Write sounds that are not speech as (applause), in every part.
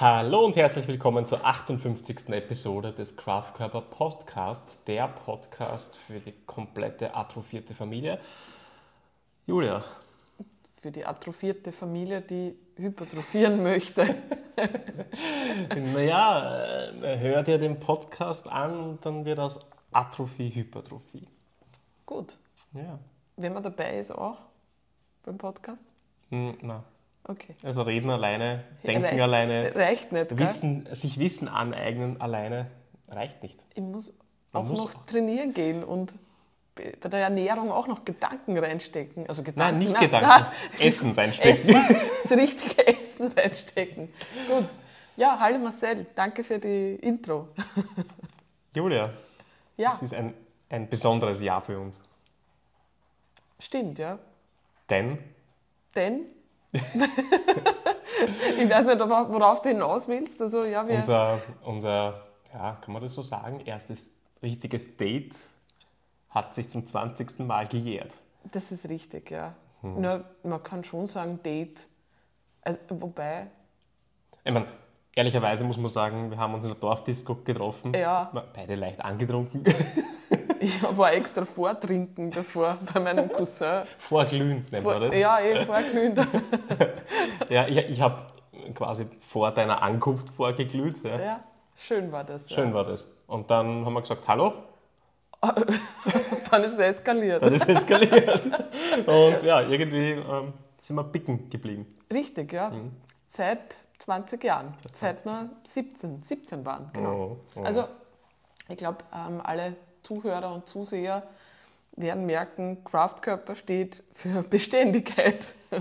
Hallo und herzlich willkommen zur 58. Episode des Kraftkörper Podcasts, der Podcast für die komplette atrophierte Familie. Julia. Für die atrophierte Familie, die hypertrophieren möchte. (laughs) naja, äh, hör dir den Podcast an und dann wird aus Atrophie Hypertrophie. Gut. Ja. Wenn man dabei ist auch beim Podcast? Hm, nein. Okay. Also reden alleine, denken Reicht- alleine, Reicht nicht. gell? wissen, sich Wissen aneignen alleine reicht nicht. Ich muss Man auch muss noch auch- trainieren gehen und bei der Ernährung auch noch Gedanken reinstecken. Also Gedanken, Nein, nicht nein, Gedanken, nein. Essen (laughs) reinstecken. Essen, das richtige Essen reinstecken. Gut. Ja, hallo Marcel, danke für die Intro. (laughs) Julia, Ja, es ist ein, ein besonderes Jahr für uns. stimmt, ja. Denn Denn, ich weiß nicht, worauf du hinaus willst. Also, ja, wir, unser, unser, ja, kann man das so sagen, erstes richtiges Date hat sich zum 20. Mal gejährt. das ist richtig, ja. Hm. Nur, man kann schon sagen, Date. Also, wobei, Ich meine, ehrlicherweise muss man sagen, wir haben uns in der Dorfdisco getroffen. Ja. Beide leicht angetrunken. (laughs) ich war extra vortrinken davor bei meinem Cousin. Vorglühend nennt Vor, man das. ja, eh, vorglühend. (laughs) Ja, ich, ich habe quasi vor deiner Ankunft vorgeglüht. Ja. ja, schön war das. Schön Ja. war das. Und dann haben wir gesagt, hallo, (laughs) Dann ist es eskaliert. dann ist eskaliert. Und ja, irgendwie ähm, sind wir picken geblieben. Richtig, ja. Mhm. Seit 20 Jahren. Seit wir 17, 17 waren, genau. Oh, oh. Also, ich glaube, ähm, alle Zuhörer und Zuseher werden merken, Kraftkörper steht für (laughs) Beständigkeit.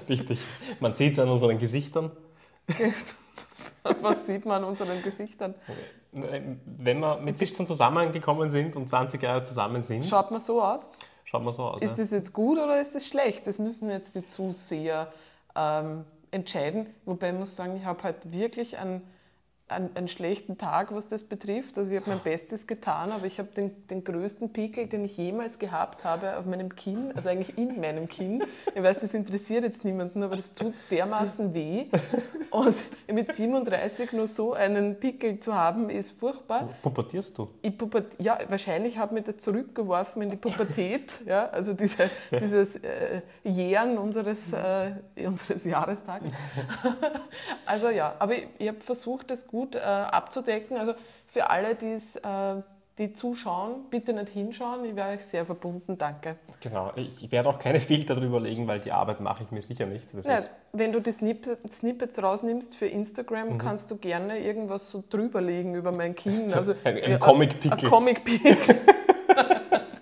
Richtig. Man sieht es an unseren Gesichtern. (laughs) Was sieht man an unseren Gesichtern? Wenn wir mit 17 zusammengekommen sind und 20 Jahre zusammen sind, Schaut man so aus? schaut man so aus. Ist ja. das jetzt gut oder ist das schlecht? Das müssen jetzt die Zuseher ähm, entscheiden. Wobei ich muss sagen, ich habe halt wirklich einen, einen, einen schlechten Tag, was das betrifft. Also ich habe mein Bestes getan, aber ich habe den, den größten Pickel, den ich jemals gehabt habe, auf meinem Kinn, also eigentlich in meinem Kinn. Ich weiß, das interessiert jetzt niemanden, aber das tut dermaßen weh. Und mit 37 nur so einen Pickel zu haben, ist furchtbar. Pubertierst du? Ich Puber ja, wahrscheinlich hat mich das zurückgeworfen in die Pubertät, ja, also diese, dieses äh, Jähren unseres, äh, unseres Jahrestags. also ja, aber ich, ich habe versucht, das gut äh, abzudecken. Also für alle, äh, die zuschauen, bitte nicht hinschauen. Ich wäre euch sehr verbunden, danke. Genau. Ich werde auch keine Filter drüber legen, weil die Arbeit mache ich mir sicher nicht. Ja, wenn du die Snippet, Snippets rausnimmst für Instagram, kannst du gerne irgendwas so drüberlegen über mein Kinn. Also, ein- ein ja, Comic-Pickel. Ein Comic-Pickel. (laughs)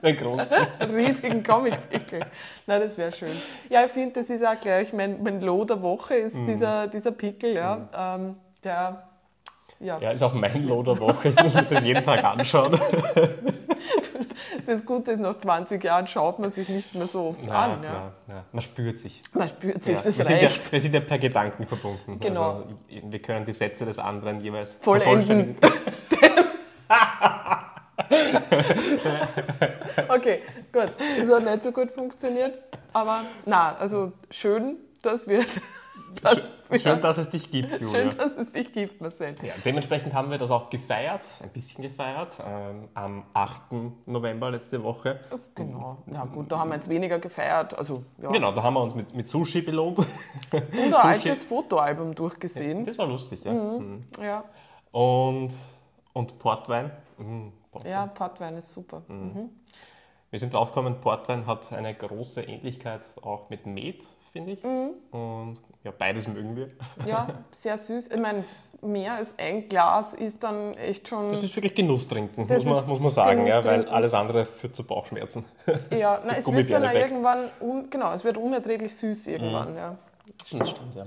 ein großer. einen (laughs) riesigen Comic-Pickel. Nein, das wäre schön. Ja, ich finde, das ist auch gleich mein, mein Low der Woche, ist Mhm. dieser, dieser Pickel, ja. Ähm, der, ja, Ja, ist auch mein Low der Woche. Ich muss mir das jeden Tag anschauen. das Gute ist, nach 20 Jahren schaut man sich nicht mehr so oft an. Ja. na, na. Man spürt sich. Man spürt sich, Ja. das wir, sind ja, wir sind ja per Gedanken verbunden. Genau. Also, wir können die Sätze des anderen jeweils Vollenden. (laughs) Okay, gut. Das hat nicht so gut funktioniert, aber na, also schön, dass wir, dass Schön, dass es dich gibt, Julia. schön, dass es dich gibt, Marcel. Ja, dementsprechend haben wir das auch gefeiert, ein bisschen gefeiert, ähm, am 8. November letzte Woche. Genau, na gut, da haben wir jetzt weniger gefeiert, also ja. Genau, da haben wir uns mit, mit Sushi belohnt. (laughs) Und ein Sushi. altes Fotoalbum durchgesehen. Das war lustig, ja. Mhm. Ja, Und, und Portwein. Mhm, Portwein. ja, Portwein ist super. Mhm. Wir sind draufgekommen, Portwein hat eine große Ähnlichkeit auch mit Met, finde ich. Mhm. Und ja, beides mögen wir. (laughs) Ja, sehr süß. Ich meine, mehr als ein Glas ist dann echt schon. Das ist wirklich Genusstrinken, muss man, muss man sagen, ja, weil alles andere führt zu Bauchschmerzen. (laughs) ja, nein, es wird dann irgendwann, un, genau, es wird unerträglich süß irgendwann. Mhm. Ja. Das stimmt, ja.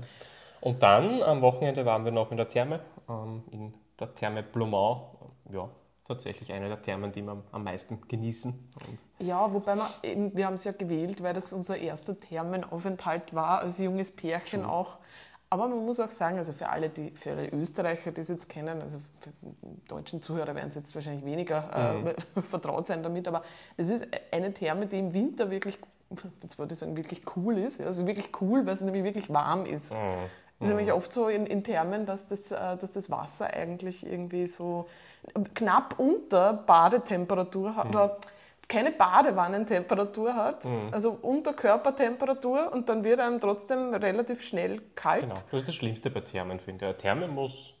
Und dann am Wochenende waren wir noch in der Therme, ähm, in der Therme Blumau. Ja, tatsächlich eine der Thermen, die wir am- meisten genießen. Und ja, wobei wir, eben, wir haben es ja gewählt, weil das unser erster Thermenaufenthalt war, als junges Pärchen auch. Aber man muss auch sagen, also für alle, die, für alle Österreicher, die es jetzt kennen, also für deutschen Zuhörer werden es jetzt wahrscheinlich weniger äh, (laughs) vertraut sein damit, aber es ist eine Therme, die im Winter wirklich, jetzt wollte ich sagen, wirklich cool ist. Also wirklich cool, weil es nämlich wirklich warm ist. Das ist nämlich oft so in, in Thermen, dass das, äh, dass das Wasser eigentlich irgendwie so knapp unter Badetemperatur hat. Oder keine Badewannentemperatur hat, also unter Körpertemperatur und dann wird einem trotzdem relativ schnell kalt. Genau, das ist das Schlimmste bei Thermen, finde ich. Therme muss,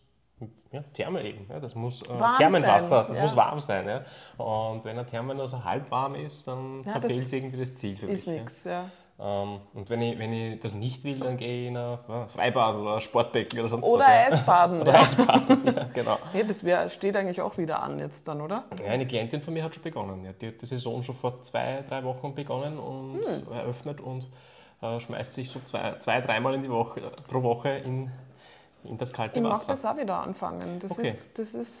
ja, Therme eben, ja, das muss äh, Warm Thermenwasser, sein, das ja. muss warm sein. Ja. Und wenn eine Therme nur so halb warm ist, dann Ja, verfehlt irgendwie das Ziel für Ist mich. nichts, ja. Ähm, und wenn ich, wenn ich das nicht will, dann gehe ich in ein Freibad oder ein Sportbecken oder sonst Oder was. Eisbaden. Oder ja. Eisbaden, ja, (laughs) genau. Ja, das wär, steht eigentlich auch wieder an jetzt dann, oder? Ja, eine Klientin von mir hat schon begonnen. Ja. Die hat die Saison schon vor zwei, drei Wochen begonnen und Hm. eröffnet und äh, schmeißt sich so zwei, zwei dreimal in die Woche, pro Woche in, in das kalte Ich mag Wasser. das auch wieder anfangen. Das Okay. ist, das ist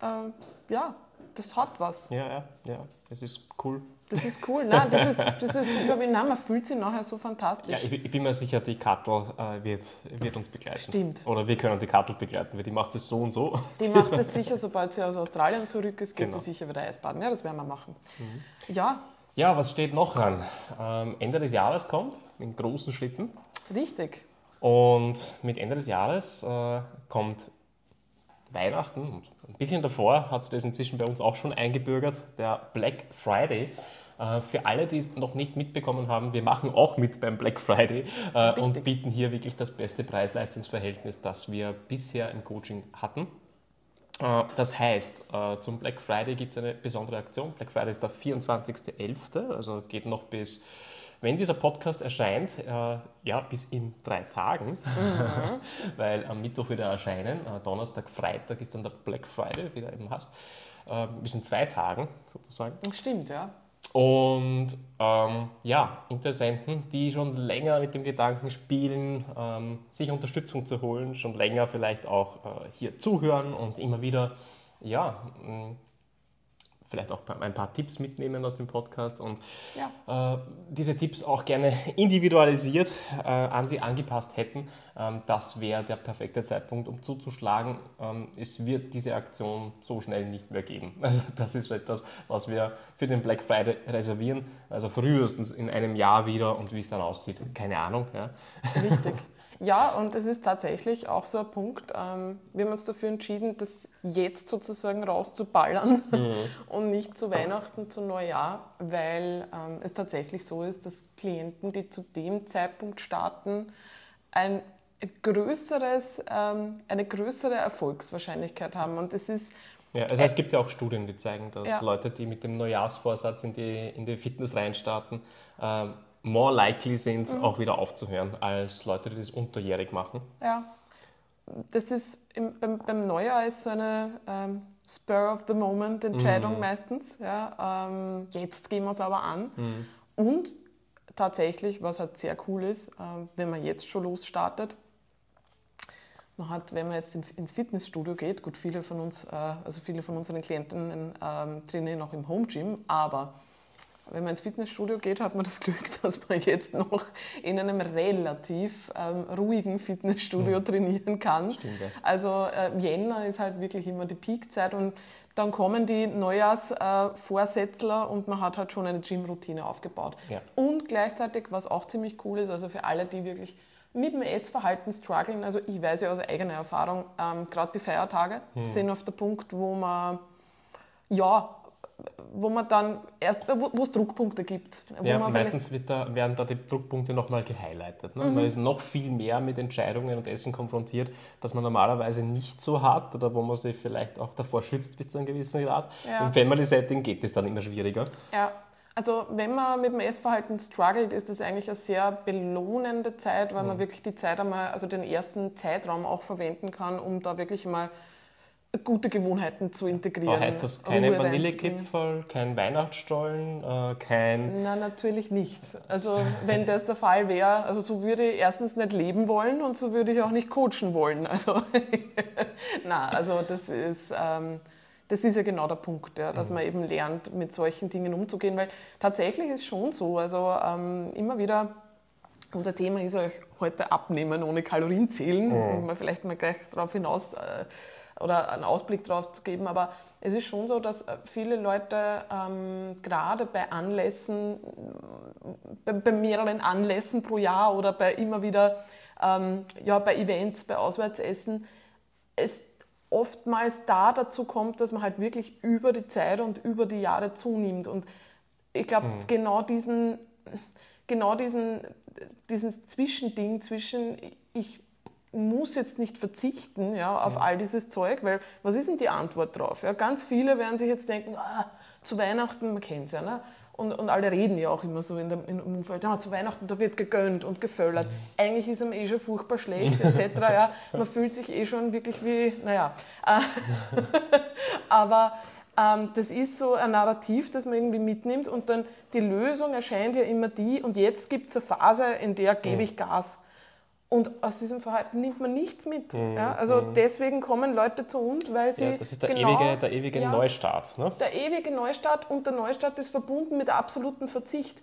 äh, ja, das hat was. Ja, ja, ja, das ist cool. Das ist cool. Nein, das ist, das ist ich nein, man fühlt sich nachher so fantastisch. Ja, ich, ich bin mir sicher, die Kattel äh, wird, wird uns begleiten. Stimmt. Oder wir können die Kattel begleiten, weil die macht es so und so. Die macht das sicher, sobald sie aus Australien zurück ist, geht Genau. sie sicher wieder Eisbaden. Ja, das werden wir machen. Ja, Ja, was steht noch an? Ähm, Ende des Jahres kommt, in großen Schritten. richtig. Und mit Ende des Jahres äh, kommt Weihnachten und ein bisschen davor hat es das inzwischen bei uns auch schon eingebürgert, der Black Friday. Äh, Für alle, die es noch nicht mitbekommen haben, wir machen auch mit beim Black Friday äh, und Richtig. bieten hier wirklich das beste Preis-Leistungs-Verhältnis, das wir bisher im Coaching hatten. Äh, Das heißt, zum Black Friday gibt es eine besondere Aktion. Black Friday ist der 24.11., also geht noch bis, wenn dieser Podcast erscheint, ja, bis in drei Tagen, (laughs) weil am Mittwoch wieder erscheinen. Donnerstag, Freitag ist dann der Black Friday, wie du eben hast. Bis in zwei Tagen sozusagen. Stimmt, ja. Und ähm, ja, Interessenten, die schon länger mit dem Gedanken spielen, ähm, sich Unterstützung zu holen, schon länger vielleicht auch äh, hier zuhören und immer wieder, ja, vielleicht auch ein paar Tipps mitnehmen aus dem Podcast und Ja. äh, diese Tipps auch gerne individualisiert äh, an sie angepasst hätten. Ähm, das wäre der perfekte Zeitpunkt, um zuzuschlagen. Ähm, es wird diese Aktion so schnell nicht mehr geben. (laughs) Also das ist etwas, was wir für den Black Friday reservieren. Also frühestens in einem Jahr wieder und wie es dann aussieht, keine Ahnung. Ja. Richtig. (laughs) Ja, und es ist tatsächlich auch so ein Punkt. Ähm, wir haben uns dafür entschieden, das jetzt sozusagen rauszuballern (laughs) und nicht zu Weihnachten, zu Neujahr, weil ähm, es tatsächlich so ist, dass Klienten, die zu dem Zeitpunkt starten, ein größeres, ähm, eine größere Erfolgswahrscheinlichkeit haben. Und es ist Ja, also es gibt ja auch Studien, die zeigen, dass Ja. Leute, die mit dem Neujahrsvorsatz in die, in die Fitness reinstarten, ähm, more likely sind, Mhm. auch wieder aufzuhören, als Leute, die das unterjährig machen. Ja, das ist im, beim, beim Neujahr ist so eine ähm, Spur of the Moment Entscheidung meistens. Ja, ähm, jetzt gehen wir es aber an. Und tatsächlich, was halt sehr cool ist, ähm, wenn man jetzt schon losstartet, man hat, wenn man jetzt in- ins Fitnessstudio geht, gut, viele von uns, äh, also viele von unseren Klienten ähm, trainieren auch im Home Gym, aber wenn man ins Fitnessstudio geht, hat man das Glück, (laughs) dass man jetzt noch in einem relativ ähm, ruhigen Fitnessstudio trainieren kann. Stimmt, ja. Also äh, Jänner ist halt wirklich immer die Peakzeit und dann kommen die Neujahrsvorsätzler äh, und man hat halt schon eine Gym-Routine aufgebaut. Ja. Und gleichzeitig, was auch ziemlich cool ist, also für alle, die wirklich mit dem Essverhalten strugglen, also ich weiß ja aus eigener Erfahrung, ähm, gerade die Feiertage sind auf der Punkt, wo man ja, wo man dann erst, wo es Druckpunkte gibt. Ja, meistens wird da, werden da die Druckpunkte nochmal gehighlightet. Ne? Man ist noch viel mehr mit Entscheidungen und Essen konfrontiert, das man normalerweise nicht so hat oder wo man sich vielleicht auch davor schützt bis zu einem gewissen Grad. Ja. Im Family-Setting geht es dann immer schwieriger. Ja, also wenn man mit dem Essverhalten struggelt, ist das eigentlich eine sehr belohnende Zeit, weil Mhm. man wirklich die Zeit einmal, also den ersten Zeitraum auch verwenden kann, um da wirklich mal gute Gewohnheiten zu integrieren. Aber heißt das keine Ruhe Vanillekipferl, kein Weihnachtsstollen, äh, kein... Na, natürlich nicht. Also wenn das der Fall wäre, also so würde ich erstens nicht leben wollen und so würde ich auch nicht coachen wollen. Also, (laughs) na, also das ist... Ähm, das ist ja genau der Punkt, ja, dass man eben lernt, mit solchen Dingen umzugehen, weil tatsächlich ist schon so, also ähm, immer wieder, unser Thema ist euch heute Abnehmen ohne Kalorien zählen, um mal vielleicht mal gleich darauf hinaus äh, oder einen Ausblick darauf zu geben, aber es ist schon so, dass äh, viele Leute ähm, gerade bei Anlässen, bei, bei mehreren Anlässen pro Jahr oder bei immer wieder ähm, ja, bei Events, bei Auswärtsessen, es oftmals da dazu kommt, dass man halt wirklich über die Zeit und über die Jahre zunimmt. Und ich glaube, mhm. genau diesen, genau diesen, dieses Zwischending zwischen, ich muss jetzt nicht verzichten ja, auf ja. all dieses Zeug, weil was ist denn die Antwort drauf? Ja, ganz viele werden sich jetzt denken, ah, zu Weihnachten, man kennt es ja, ne? und, und alle reden ja auch immer so in dem, im Umfeld, ja, zu Weihnachten, da wird gegönnt und geföllert. Mhm. Eigentlich ist ihm eh schon furchtbar schlecht, (laughs) etc. ja, man fühlt sich eh schon wirklich wie, naja. Äh, (laughs) aber ähm, das ist so ein Narrativ, das man irgendwie mitnimmt und dann die Lösung erscheint ja immer die, und jetzt gibt es eine Phase, in der gebe ich Gas. Und aus diesem Verhalten nimmt man nichts mit. Mhm. Ja? Also mhm. deswegen kommen Leute zu uns, weil sie. Ja, das ist der genau, ewige, der ewige ja, Neustart. Ne? Der ewige Neustart und der Neustart ist verbunden mit absolutem Verzicht.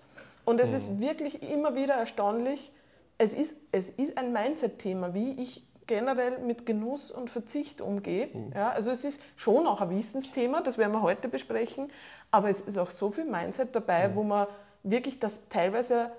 Und es mhm. ist wirklich immer wieder erstaunlich, es ist, es ist ein Mindset-Thema, wie ich generell mit Genuss und Verzicht umgehe. Mhm. Ja, also es ist schon auch ein Wissensthema, das werden wir heute besprechen, aber es ist auch so viel Mindset dabei, mhm. wo man wirklich das teilweise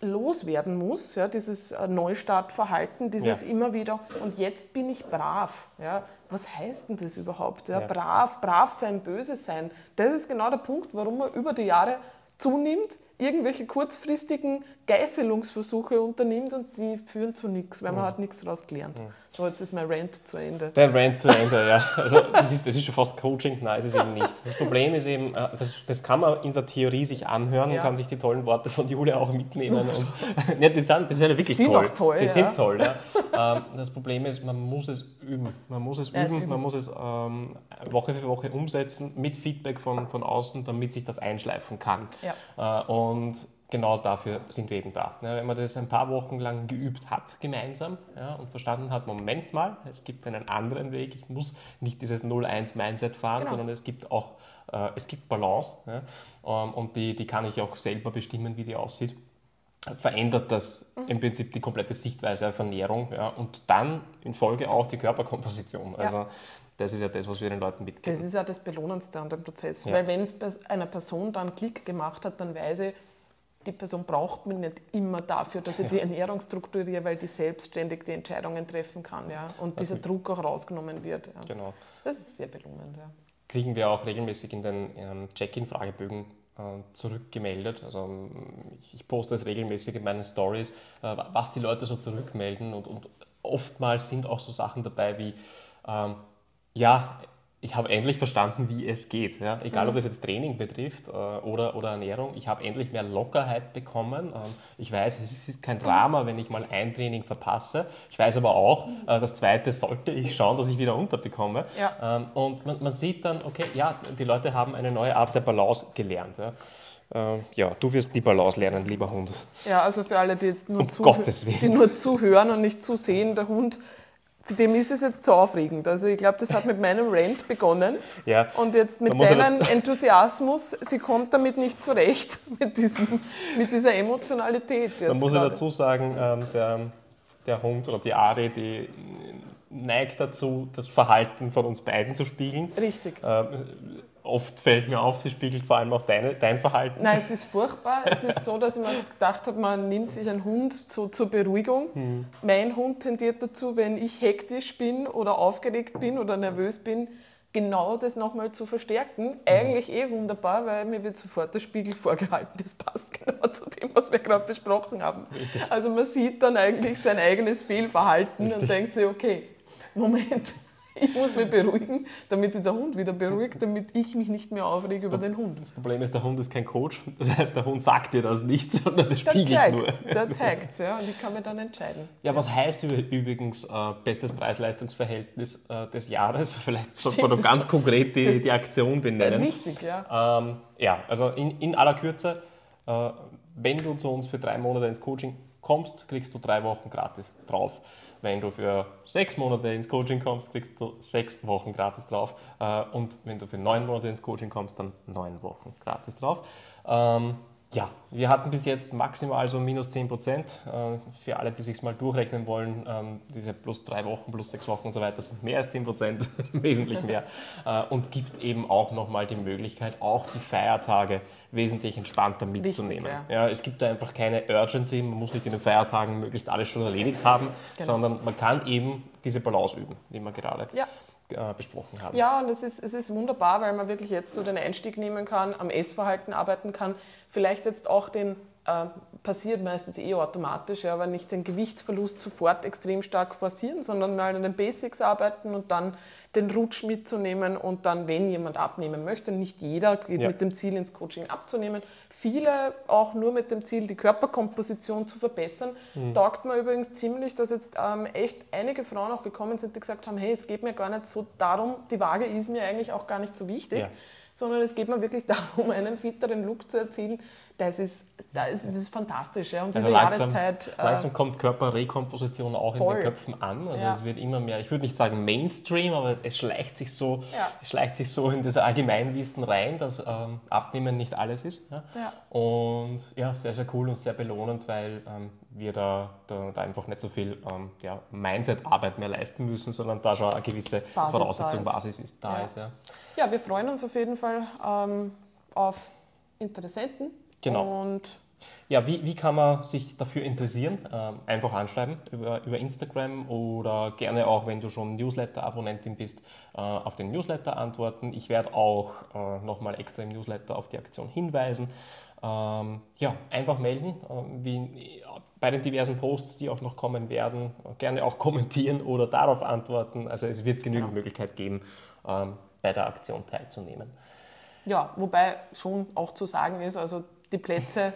loswerden muss, ja, dieses äh, Neustartverhalten, dieses ja. immer wieder, und jetzt bin ich brav. Ja. Was heißt denn das überhaupt? Ja? ja? Brav, brav sein, böse sein. Das ist genau der Punkt, warum man über die Jahre zunimmt, irgendwelche kurzfristigen Geißelungsversuche unternimmt und die führen zu nichts, weil man mhm. hat nichts daraus gelernt. Mhm. So, jetzt ist mein Rant zu Ende. Der Rant zu Ende, ja. Also das ist, das ist schon fast Coaching, nein, ist es eben nicht. Das Problem ist eben, äh, das, das kann man in der Theorie sich anhören ja. und kann sich die tollen Worte von Julia auch mitnehmen. Und, (laughs) ja, die sind, die sind ja wirklich die sind toll. toll. Die ja. sind toll, ja. Ähm, das Problem ist, man muss es üben. Man muss es üben, man muss es ähm, Woche für Woche umsetzen mit Feedback von, von außen, damit sich das einschleifen kann. Ja. Äh, und genau dafür sind wir eben da. wenn man das ein paar Wochen lang geübt hat gemeinsam ja, und verstanden hat, Moment mal, es gibt einen anderen Weg, ich muss nicht dieses 0-1-Mindset fahren, genau. sondern es gibt auch äh, es gibt Balance ja, ähm, und die, die kann ich auch selber bestimmen, wie die aussieht verändert das mhm. im Prinzip die komplette Sichtweise auf Ernährung ja, und dann in Folge auch die Körperkomposition. Also ja. das ist ja das, was wir den Leuten mitgeben. Das ist ja das Belohnendste an dem Prozess, ja. weil wenn es bei einer Person dann Klick gemacht hat, dann weiß ich, die Person braucht mich nicht immer dafür, dass ich die Ernährung strukturiere, weil die selbstständig die Entscheidungen treffen kann ja, und also dieser Druck auch rausgenommen wird. Ja. Genau. Das ist sehr belohnend. Ja. Kriegen wir auch regelmäßig in den Check-in-Fragebögen äh, zurückgemeldet. Also ähm, ich poste es regelmäßig in meinen Stories, äh, was die Leute so zurückmelden und, und oftmals sind auch so Sachen dabei wie, ähm, ja, ich habe endlich verstanden, wie es geht. Ja? Egal, ob mhm. das jetzt Training betrifft äh, oder, oder Ernährung, ich habe endlich mehr Lockerheit bekommen. Ähm, ich weiß, es ist kein Drama, wenn ich mal ein Training verpasse. Ich weiß aber auch, äh, das zweite sollte ich schauen, dass ich wieder unterbekomme. Ja. Ähm, und man, man, sieht dann, okay, ja, die Leute haben eine neue Art der Balance gelernt. Ja? Äh, ja, du wirst die Balance lernen, lieber Hund. Ja, also für alle, die jetzt nur, um die nur zuhören und nicht zusehen, der Hund dem ist es jetzt zu aufregend. Also ich glaube, das hat mit meinem Rant begonnen. Ja. Und jetzt mit deinem Enthusiasmus, sie kommt damit nicht zurecht, (laughs) mit, diesem, mit dieser Emotionalität. Man muss ja dazu sagen, ähm, der, der Hund oder die Ari, die neigt dazu, das Verhalten von uns beiden zu spiegeln. Richtig. Oft fällt mir auf, sie spiegelt vor allem auch deine, dein Verhalten. Nein, es ist furchtbar. Es ist so, dass ich mir gedacht habe, man nimmt sich einen Hund so zur Beruhigung. Hm. Mein Hund tendiert dazu, wenn ich hektisch bin oder aufgeregt bin oder nervös bin, genau das nochmal zu verstärken. Mhm. Eigentlich eh wunderbar, weil mir wird sofort der Spiegel vorgehalten. Das passt (laughs) genau zu dem, was wir gerade besprochen haben. Richtig. Also man sieht dann eigentlich sein eigenes Fehlverhalten Richtig. und denkt sich, okay, Moment, (laughs) ich muss mich beruhigen, damit sich der Hund wieder beruhigt, damit ich mich nicht mehr aufrege über den Hund. Das Problem ist, der Hund ist kein Coach. Das heißt, der Hund sagt dir das nicht, (laughs) sondern der spiegelt der nur. Der zeigt ja, und ich kann mir dann entscheiden. Ja, was heißt übrigens äh, bestes Preis-Leistungs-Verhältnis äh, des Jahres? (laughs) Vielleicht sollte man noch ganz konkret die, die Aktion benennen. Richtig, ja. Ähm, ja, also in, in aller Kürze, äh, wenn du zu uns für drei Monate ins Coaching kommst, kriegst du drei Wochen gratis drauf. Wenn du für sechs Monate ins Coaching kommst, kriegst du sechs Wochen gratis drauf. Äh, und wenn du für neun Monate ins Coaching kommst, dann neun Wochen gratis drauf. Ja, wir hatten bis jetzt maximal so minus 10 Prozent. Äh, für alle, die sich mal durchrechnen wollen, ähm, diese plus drei Wochen, plus sechs Wochen und so weiter sind mehr als 10 Prozent, (laughs) wesentlich mehr. Äh, und gibt eben auch nochmal die Möglichkeit, auch die Feiertage wesentlich entspannter mitzunehmen. Richtig, ja. ja. es gibt da einfach keine Urgency, man muss nicht in den Feiertagen möglichst alles schon erledigt haben, genau. sondern man kann eben diese Balance üben, die wir gerade ja äh, besprochen haben. Ja, und es ist, es ist wunderbar, weil man wirklich jetzt so den Einstieg nehmen kann, am Essverhalten arbeiten kann, vielleicht jetzt auch den äh, passiert meistens eh automatisch, ja, aber nicht den Gewichtsverlust sofort extrem stark forcieren, sondern mal an den Basics arbeiten und dann den Rutsch mitzunehmen und dann, wenn jemand abnehmen möchte, nicht jeder geht ja. mit dem Ziel ins Coaching abzunehmen, viele auch nur mit dem Ziel, die Körperkomposition zu verbessern, mhm. taugt mir übrigens ziemlich, dass jetzt ähm, echt einige Frauen auch gekommen sind, die gesagt haben, hey, es geht mir gar nicht so darum, die Waage ist mir eigentlich auch gar nicht so wichtig. Ja sondern es geht mir wirklich (laughs) darum, einen fitteren Look zu erzielen, das ist, das ist, das ist fantastisch. Ja. Und diese also langsam, Jahreszeit. Äh, langsam kommt Körperrekomposition auch voll. in den Köpfen an. Also ja. es wird immer mehr, ich würde nicht sagen Mainstream, aber es schleicht sich so, ja. schleicht sich so in das Allgemeinwissen rein, dass ähm, Abnehmen nicht alles ist. Ja. Und ja, sehr, sehr cool und sehr belohnend, weil ähm, wir da, da, da, einfach nicht so viel ähm, ja, Mindset-Arbeit mehr leisten müssen, sondern da schon eine gewisse Basis Voraussetzung, da Basis ist, da ist. Ja. ja, wir freuen uns auf jeden Fall ähm, auf Interessenten Genau. Und ja, wie, wie kann man sich dafür interessieren? Ähm, einfach anschreiben über, über Instagram oder gerne auch, wenn du schon Newsletter-Abonnentin bist, äh, auf den Newsletter antworten. Ich werde auch äh, nochmal extra im Newsletter auf die Aktion hinweisen. Ähm, ja, einfach melden, äh, wie bei den diversen Posts, die auch noch kommen werden. Gerne auch (laughs) kommentieren oder darauf antworten. Also es wird genügend genau. Möglichkeit geben, ähm, bei der Aktion teilzunehmen. Ja, wobei schon auch zu sagen ist, also die Plätze,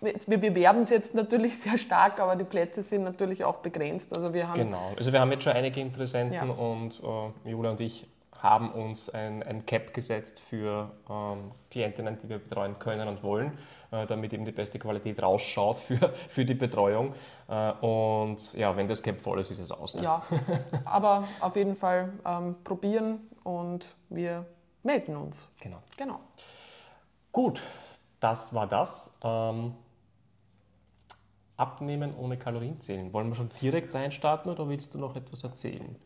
wir bewerben es jetzt natürlich (laughs) sehr stark, aber die Plätze sind natürlich auch begrenzt. Also wir haben genau, also wir haben jetzt schon einige Interessenten ja. und äh, Julia und ich haben uns ein, ein Cap gesetzt für ähm, Klientinnen, die wir betreuen können und wollen, äh, damit eben die beste Qualität rausschaut für, (laughs) für die Betreuung. Äh, und ja, wenn das Cap voll ist, ist es aus. Ne? Ja, (laughs) aber auf jeden Fall ähm, probieren und wir melden uns. Genau. genau. Gut, das war das. Ähm, abnehmen ohne Kalorien zählen. Wollen wir schon direkt reinstarten oder willst du noch etwas erzählen?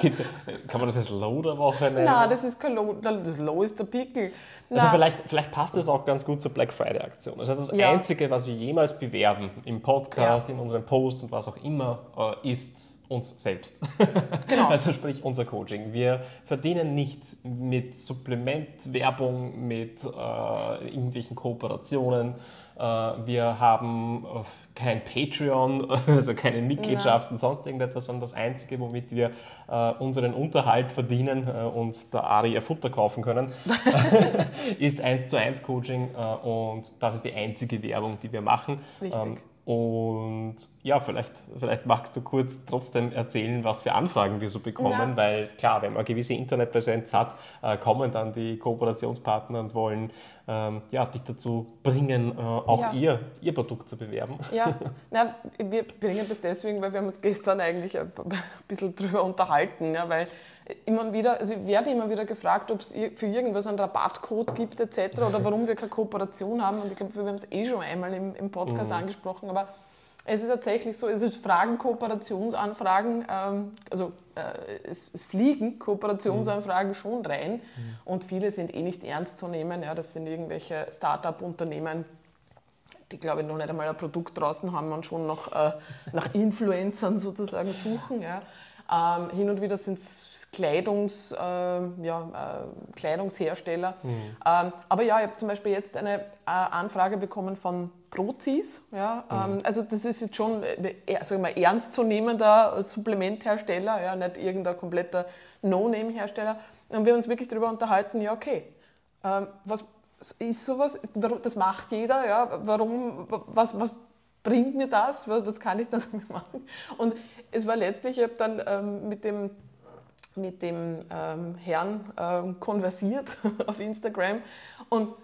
gibt, kann man das als Low der Woche nennen? Nein, das ist kein Low, das Low ist der Pickel. Also vielleicht, vielleicht passt das auch ganz gut zur Black Friday Aktion. Also das ja. Einzige, was wir jemals bewerben im Podcast, ja. in unseren Posts und was auch immer, äh, ist uns selbst. (laughs) Genau. Also sprich unser Coaching. Wir verdienen nichts mit Supplementwerbung, mit äh, irgendwelchen Kooperationen. Äh, wir haben äh, kein Patreon, (laughs) also keine Mitgliedschaften, ja. sonst irgendetwas, sondern das Einzige, womit wir äh, unseren Unterhalt verdienen äh, und der Ari ihr Futter kaufen können, (laughs) ist 1 zu 1 Coaching äh, und das ist die einzige Werbung, die wir machen. Richtig. Ähm, und ja, vielleicht, vielleicht magst du kurz trotzdem erzählen, was für Anfragen wir so bekommen, ja. weil klar, wenn man eine gewisse Internetpräsenz hat, äh, kommen dann die Kooperationspartner und wollen ähm, ja, dich dazu bringen, äh, auch ja. ihr, ihr Produkt zu bewerben. Ja, (laughs) Na, wir bringen das deswegen, weil wir haben uns gestern eigentlich ein bisschen drüber unterhalten, ja, weil immer wieder, also ich werde immer wieder gefragt, ob es für irgendwas einen Rabattcode gibt etc. oder warum wir keine Kooperation haben. Und ich glaube, wir haben es eh schon einmal im, im Podcast mhm. angesprochen, aber es ist tatsächlich so, es ist Fragen, Kooperationsanfragen, ähm, also äh, es, es, fliegen Kooperationsanfragen mhm. schon rein mhm. und viele sind eh nicht ernst zu nehmen. Ja, das sind irgendwelche Start-up-Unternehmen, die glaube ich noch nicht einmal ein Produkt draußen haben und schon noch äh, nach (laughs) Influencern sozusagen suchen. Ja. Ähm, hin und wieder sind es Kleidungs, äh, ja, äh, Kleidungshersteller. Mhm. Ähm, aber ja, ich habe zum Beispiel jetzt eine äh, Anfrage bekommen von Prozis. Ja, mhm. ähm, also das ist jetzt schon äh, sag mal, ernstzunehmender Supplementhersteller, ja, nicht irgendein kompletter No-Name-Hersteller. Und wir haben uns wirklich darüber unterhalten, ja okay, ähm, was ist sowas, das macht jeder, ja, warum, was, was bringt mir das, was kann ich (laughs) damit machen? Und es war letztlich, ich habe dann ähm, mit dem mit dem ähm, Herrn ähm, konversiert (laughs) auf Instagram und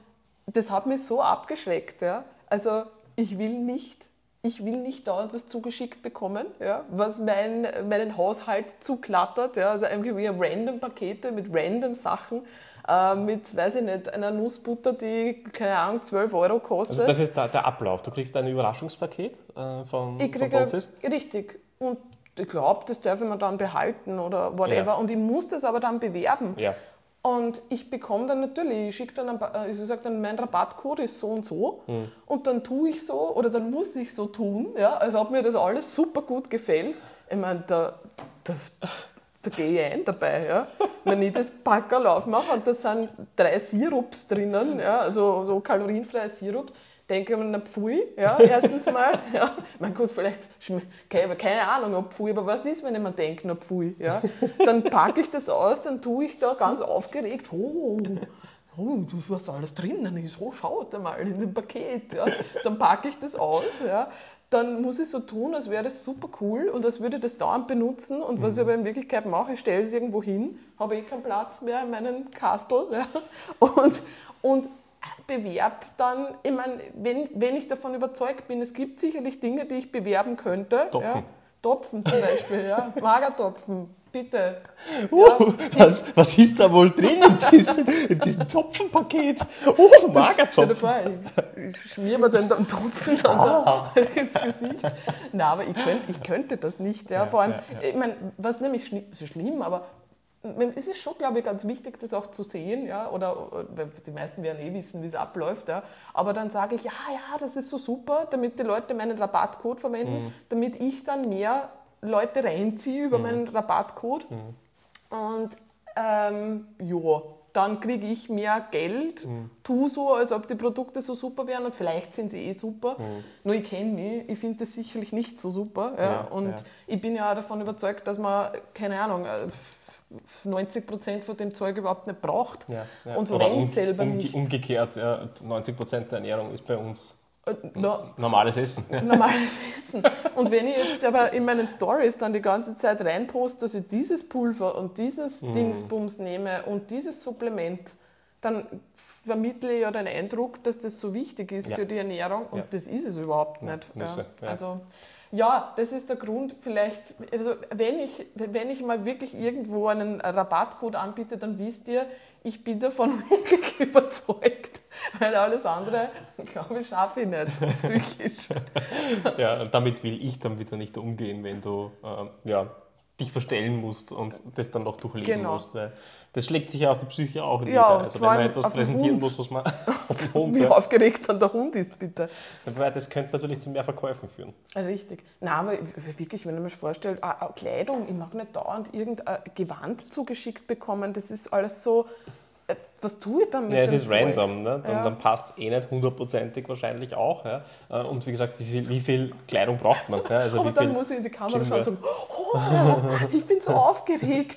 das hat mich so abgeschreckt. Ja? Also ich will nicht, ich will nicht dauernd was zugeschickt bekommen, ja? was mein, meinen Haushalt zuklattert. Ja? Also irgendwie random Pakete mit random Sachen. äh, mit, weiß ich nicht, einer Nussbutter, die, keine Ahnung, 12 Euro kostet. Also das ist der, der Ablauf. Du kriegst ein Überraschungspaket äh, von, ich von kriege, Bonzes. richtig. Und ich glaube, das darf ich mir dann behalten oder whatever. Ja. Und ich muss das aber dann bewerben. Ja. Und ich bekomme dann natürlich, ich schicke dann, einen, äh, ich sage dann, mein Rabattcode ist so und so. Hm. Und dann tue ich so oder dann muss ich so tun, ja, als ob mir das alles super gut gefällt. Ich meine, da, da, da gehe ich ein dabei. Ja. Wenn ich das Packerl aufmache und da sind drei Sirups drinnen, ja, also so kalorienfreie Sirups, denke ich mir, na pfui, ja, (laughs) erstens mal. Ja. Mein Gott, vielleicht, keine, Ahnung, ob pfui, aber was ist, wenn ich mir denke, na pfui, ja. Dann packe ich das aus, dann tue ich da ganz aufgeregt, oh, oh, was alles drinnen ist, oh, schaut mal in dem Paket, ja. Dann packe ich das aus, ja. Dann muss ich so tun, als wäre das super cool und als würde ich das dauernd benutzen. Und was ich aber in Wirklichkeit mache, ich stelle es irgendwo hin, habe eh keinen Platz mehr in meinem Kastel. Ja. Und, und bewerb dann, ich meine, wenn, wenn ich davon überzeugt bin, es gibt sicherlich Dinge, die ich bewerben könnte. Topfen. Ja. Topfen zum Beispiel, ja. (laughs) Magertopfen, bitte. Uh, was, was ist da wohl drin in diesem, in diesem Topfenpaket? Oh, Stell dir Magertopfen. vor, ich, ich schmier mir den Tropfen dann Ah. so ins Gesicht. Nein, aber ich, könnt, ich könnte das nicht. Ja. Ja, Vor allem, ja, ja. ich meine, was nämlich schli so schlimm, aber es ist schon, glaube ich, ganz wichtig, das auch zu sehen, ja, oder oder die meisten werden eh wissen, wie es abläuft, ja, aber dann sage ich, ja, ja, das ist so super, damit die Leute meinen Rabattcode verwenden, Mhm. damit ich dann mehr Leute reinziehe über meinen Rabattcode Mhm. und ähm, ja, dann kriege ich mehr Geld, Mhm. tu so, als ob die Produkte so super wären und vielleicht sind sie eh super. Nur ich kenne mich, ich finde das sicherlich nicht so super. Ja, Mhm. Ja, und ja. ich bin ja auch davon überzeugt, dass man, keine Ahnung, äh, 90 Prozent von dem Zeug überhaupt nicht braucht Ja, ja. und Oder verwendet um, selber umge- nicht. umgekehrt, ja, 90% der Ernährung ist bei uns Äh, na, normales Essen. (laughs) Normales Essen. Und wenn ich jetzt aber in meinen Stories dann die ganze Zeit reinposte, dass ich dieses Pulver und dieses Mhm. Dingsbums nehme und dieses Supplement, dann vermittle ich ja den Eindruck, dass das so wichtig ist Ja. für die Ernährung und Ja. das ist es überhaupt nicht. Ja. Also ja, das ist der Grund, vielleicht, also wenn, ich, wenn ich mal wirklich irgendwo einen Rabattcode anbiete, dann wisst ihr, ich bin davon (laughs) wirklich überzeugt, weil alles andere, glaube ich, schaffe ich nicht (laughs) psychisch. Ja, und damit will ich dann wieder nicht umgehen, wenn du ähm, ja, dich verstellen musst und das dann noch durchleben Genau. musst. Weil das schlägt sich ja auf die Psyche auch nieder. Ja, also wenn man etwas präsentieren muss, was man (laughs) auf den Hund, Wie aufgeregt dann der Hund ist, bitte. Weil das könnte natürlich zu mehr Verkäufen führen. Richtig. Nein, aber wirklich, wenn ich mir vorstelle, Kleidung, ich mag nicht dauernd irgendein Gewand zugeschickt bekommen, das ist alles so, was tue ich dann mit Ja, es ist Zeug? random, ne? dann, Ja. dann passt es eh nicht hundertprozentig wahrscheinlich auch. Ja? Äh, Und wie gesagt, wie viel, wie viel Kleidung braucht man? Ja? Also Aber dann muss ich in die Kamera Gymwear. schauen und sagen, oh, ich bin so aufgeregt.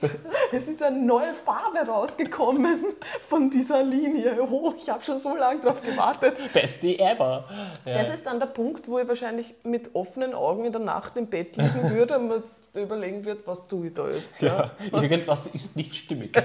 Es ist eine neue Farbe rausgekommen von dieser Linie. Oh, ich habe schon so lange darauf gewartet. Beste ever! Ja. Das ist dann der Punkt, wo ich wahrscheinlich mit offenen Augen in der Nacht im Bett liegen würde und mir überlegen würde, was tue ich da jetzt. Ja, irgendwas ist nicht stimmig. (laughs)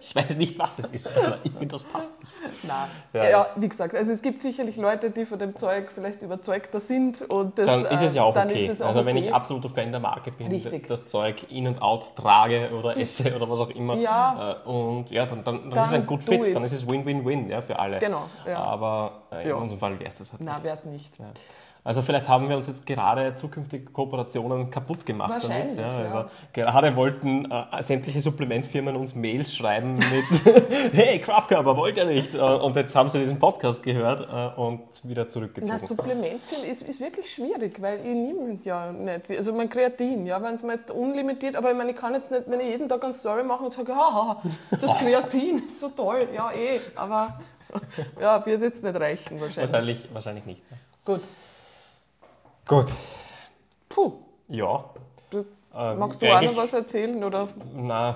Ich weiß nicht, was es ist, aber irgendwas passt nicht. Nein. Ja. Ja. wie gesagt, also es gibt sicherlich Leute, die von dem Zeug vielleicht überzeugter sind. Und das, Dann ist es ja auch okay. auch also wenn ich okay. absoluter Fan der Marke bin, Richtig. das Zeug in und out trage oder esse oder was auch immer. Ja. äh, Und ja, dann, dann, dann, Dann ist es ein Good do Fit, it. dann ist es Win-Win-Win ja, für alle. Genau, ja. Aber äh, in Ja. unserem Fall wäre es das halt Nein, wäre es nicht. Ja. Also vielleicht haben wir uns jetzt gerade zukünftige Kooperationen kaputt gemacht damit. Ja, also ja. Gerade wollten äh, sämtliche Supplementfirmen uns Mails schreiben mit (laughs) Hey, Kraftkörper, wollt ihr nicht? Äh, und jetzt haben sie diesen Podcast gehört äh, und wieder Na, zurückgezogen. Supplemente ist, ist wirklich schwierig, weil ich nehme ja nicht, also mein Kreatin, ja, wenn es mir jetzt unlimitiert, aber ich meine, ich kann jetzt nicht, wenn ich jeden Tag eine Story mache und sage, haha, das (laughs) Kreatin ist so toll, ja eh, aber ja, wird jetzt nicht reichen wahrscheinlich. wahrscheinlich, wahrscheinlich nicht. ne? Gut. Gut, Puh, ja. Ähm, magst du auch noch was erzählen? Oder? Na,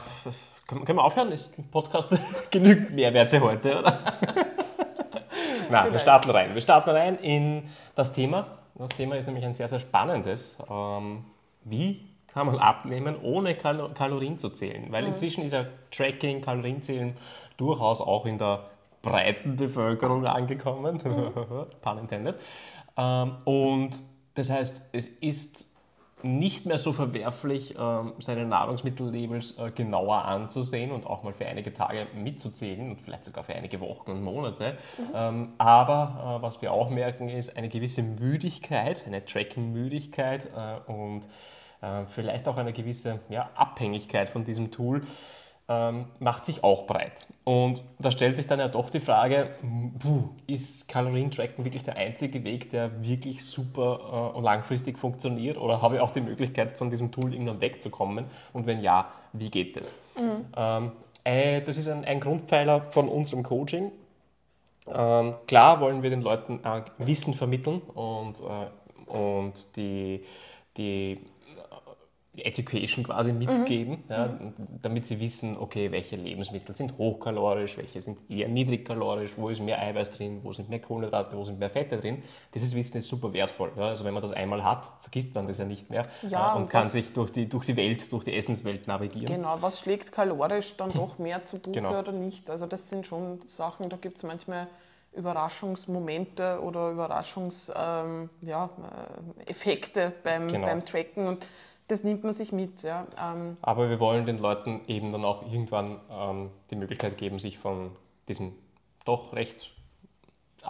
können, können wir aufhören? Ist ein Podcast (laughs) genügend Mehrwert für heute, oder? (laughs) Na, wir starten rein. Wir starten rein in das Thema. Das Thema ist nämlich ein sehr, sehr spannendes. Ähm, wie kann man abnehmen, ohne Kalo Kalorien zu zählen? Weil inzwischen ist ja Tracking, Kalorienzählen durchaus auch in der breiten Bevölkerung angekommen. (laughs) Pun intended. Ähm, und das heißt, es ist nicht mehr so verwerflich, ähm, seine Nahrungsmittellabels äh, genauer anzusehen und auch mal für einige Tage mitzuzählen und vielleicht sogar für einige Wochen und Monate. Mhm. Ähm, aber äh, was wir auch merken, ist eine gewisse Müdigkeit, eine Tracking-Müdigkeit äh, und vielleicht auch eine gewisse ja, Abhängigkeit von diesem Tool ähm, macht sich auch breit. Und da stellt sich dann ja doch die Frage, ist Kalorientracken wirklich der einzige Weg, der wirklich super äh, und langfristig funktioniert? Oder habe ich auch die Möglichkeit, von diesem Tool irgendwann wegzukommen? Und wenn ja, wie geht das? Mhm. Ähm, äh, das ist ein, ein, Grundpfeiler von unserem Coaching. Ähm, klar wollen wir den Leuten äh, Wissen vermitteln und, äh, und die, die Education quasi mitgeben, mhm. ja, damit sie wissen, okay, welche Lebensmittel sind hochkalorisch, welche sind eher niedrigkalorisch, wo ist mehr Eiweiß drin, wo sind mehr Kohlenhydrate, wo sind mehr Fette drin. Dieses Wissen ist super wertvoll. Ja. Also wenn man das einmal hat, vergisst man das ja nicht mehr ja, äh, und, und kann sich durch die, durch die Welt, durch die Essenswelt navigieren. Genau, was schlägt kalorisch dann doch mehr zu Buche genau. oder nicht? Also das sind schon Sachen, da gibt es manchmal Überraschungsmomente oder Überraschungseffekte ähm, ja, äh, beim, genau. beim Tracken und das nimmt man sich mit. Ja. Ähm Aber wir wollen den Leuten eben dann auch irgendwann ähm, die Möglichkeit geben, sich von diesem doch recht,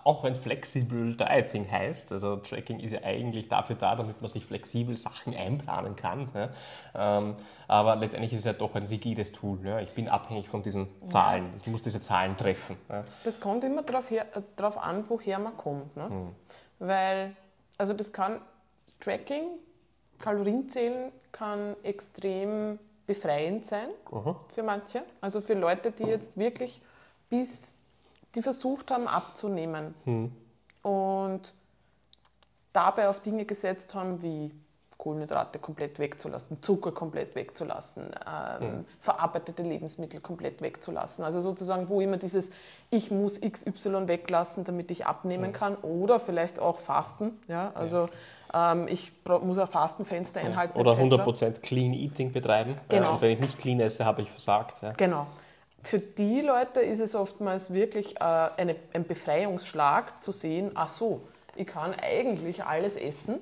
auch wenn flexibel Dieting heißt, also Tracking ist ja eigentlich dafür da, damit man sich flexibel Sachen einplanen kann. Ja. Ähm, aber letztendlich ist es ja doch ein rigides Tool. Ja. Ich bin abhängig von diesen Zahlen. Ich muss diese Zahlen treffen. Ja. Das kommt immer darauf äh, an, woher man kommt. Ne? Hm. Weil, also das kann Tracking Kalorienzählen kann extrem befreiend sein Aha. für manche. Also für Leute, die jetzt wirklich bis, die versucht haben abzunehmen hm. und dabei auf Dinge gesetzt haben wie Kohlenhydrate komplett wegzulassen, Zucker komplett wegzulassen, ähm, mhm. verarbeitete Lebensmittel komplett wegzulassen. Also sozusagen, wo immer dieses Ich muss XY weglassen, damit ich abnehmen mhm. kann oder vielleicht auch Fasten. Ja? Also ja. Ähm, ich muss ein Fastenfenster einhalten. Oder 100% Clean Eating betreiben. Genau. und wenn ich nicht clean esse, habe ich versagt. Ja. Genau. Für die Leute ist es oftmals wirklich äh, eine, ein Befreiungsschlag zu sehen, ach so, ich kann eigentlich alles essen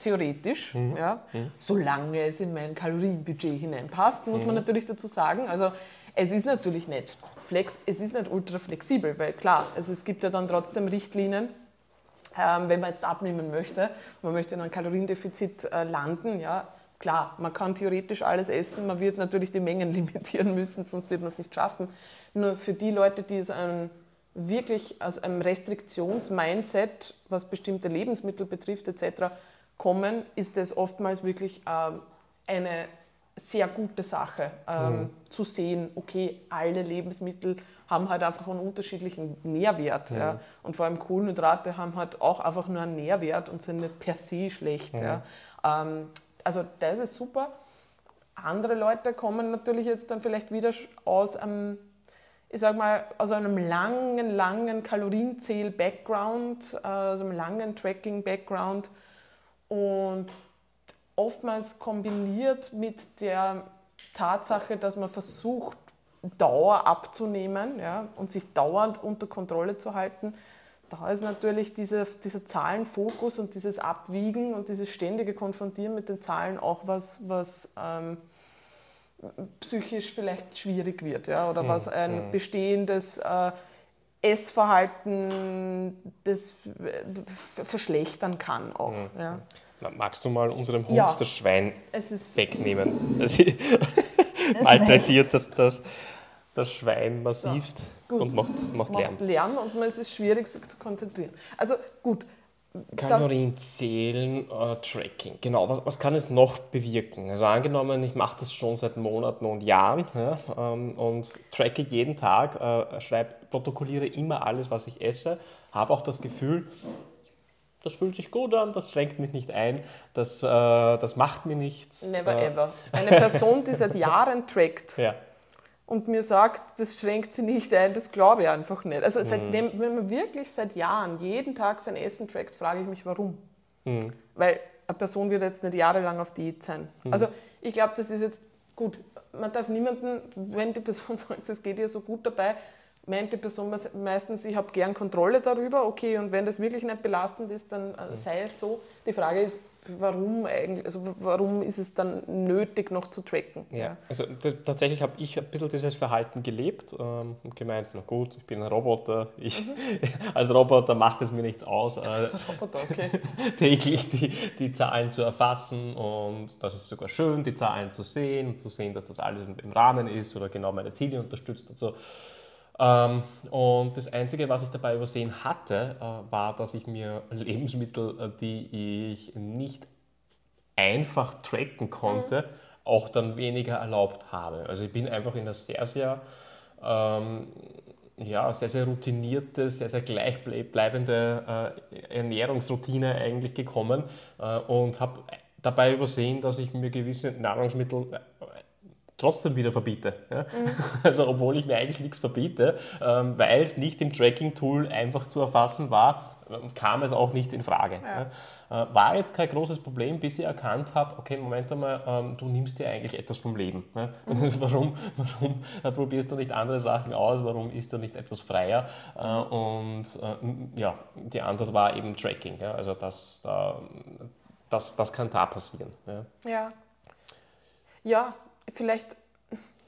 theoretisch, mhm. Ja, mhm. solange es in mein Kalorienbudget hineinpasst, muss mhm. man natürlich dazu sagen. Also es ist natürlich nicht flex, es ist nicht ultra flexibel, weil klar, also es gibt ja dann trotzdem Richtlinien, wenn man jetzt abnehmen möchte, man möchte in einem Kaloriendefizit äh, landen, ja, klar, man kann theoretisch alles essen, man wird natürlich die Mengen (laughs) limitieren müssen, sonst wird man es nicht schaffen. Nur für die Leute, die es ein, wirklich aus einem Restriktionsmindset, was bestimmte Lebensmittel betrifft etc., kommen, ist es oftmals wirklich ähm, eine sehr gute Sache, ähm, mhm. zu sehen, okay, alle Lebensmittel haben halt einfach einen unterschiedlichen Nährwert. Mhm. Ja. Und vor allem Kohlenhydrate haben halt auch einfach nur einen Nährwert und sind nicht per se schlecht. Mhm. Ja. Ähm, also das ist super. Andere Leute kommen natürlich jetzt dann vielleicht wieder aus einem, ich sag mal, aus einem langen, langen Kalorienzähl-Background, äh, aus einem langen Tracking-Background und oftmals kombiniert mit der Tatsache, dass man versucht, Dauer abzunehmen ja, und sich dauernd unter Kontrolle zu halten, da ist natürlich diese, dieser Zahlenfokus und dieses Abwiegen und dieses ständige Konfrontieren mit den Zahlen auch was, was ähm, psychisch vielleicht schwierig wird ja, oder was ein bestehendes äh, Essverhalten das verschlechtern kann auch. Mhm. Ja. magst du mal unserem Hund ja. das Schwein wegnehmen? (laughs) (laughs) Malträtiert das, das, das Schwein massivst ja. und macht, macht Lärm. Macht Lärm und man ist es schwierig, sich zu konzentrieren. Also gut, Kalorien zählen, äh, Tracking. Genau, was, was kann es noch bewirken? Also angenommen, ich mache das schon seit Monaten und Jahren ja, ähm, und tracke jeden Tag, äh, schreibe, protokolliere immer alles, was ich esse, habe auch das Gefühl, das fühlt sich gut an, das schränkt mich nicht ein, das, äh, das macht mir nichts. Never äh, ever. Eine Person, die seit Jahren trackt, ja und mir sagt, das schränkt sie nicht ein, das glaube ich einfach nicht. Also seitdem, mhm. wenn man wirklich seit Jahren jeden Tag sein Essen trackt, frage ich mich, warum. Mhm. Weil eine Person wird jetzt nicht jahrelang auf Diät sein. Mhm. Also ich glaube, das ist jetzt gut. Man darf niemanden, wenn die Person (laughs) sagt, das geht ihr so gut dabei, meint die Person meistens, ich habe gern Kontrolle darüber, okay, und wenn das wirklich nicht belastend ist, dann äh, mhm. sei es so. Die Frage ist, warum eigentlich, also warum ist es dann nötig, noch zu tracken? Ja, also tatsächlich habe ich ein bisschen dieses Verhalten gelebt ähm, und gemeint, na gut, ich bin ein Roboter, ich, mhm. (laughs) als Roboter macht es mir nichts aus, (laughs) äh, Roboter, okay. (laughs) täglich die, die Zahlen zu erfassen und das ist sogar schön, die Zahlen zu sehen und zu sehen, dass das alles im Rahmen ist oder genau meine Ziele unterstützt und so. Ähm, und das Einzige, was ich dabei übersehen hatte, äh, war, dass ich mir Lebensmittel, äh, die ich nicht einfach tracken konnte, mhm. auch dann weniger erlaubt habe. Also ich bin einfach in einer sehr, sehr, ähm, ja, sehr, sehr routinierte, sehr, sehr gleichbleibende äh, Ernährungsroutine eigentlich gekommen äh, und habe dabei übersehen, dass ich mir gewisse Nahrungsmittel trotzdem wieder verbiete. Ja? Mhm. (laughs) Also obwohl ich mir eigentlich nichts verbiete, ähm, weil es nicht im Tracking-Tool einfach zu erfassen war, ähm, kam es auch nicht in Frage. Ja. Ja? Äh, war jetzt kein großes Problem, bis ich erkannt habe, okay, Moment einmal, ähm, du nimmst dir eigentlich etwas vom Leben. Ja? Mhm. (laughs) warum warum äh, probierst du nicht andere Sachen aus? Warum ist du nicht etwas freier? Äh, und äh, ja, die Antwort war eben Tracking. Ja? Also das, das, das kann da passieren. Ja. ja vielleicht,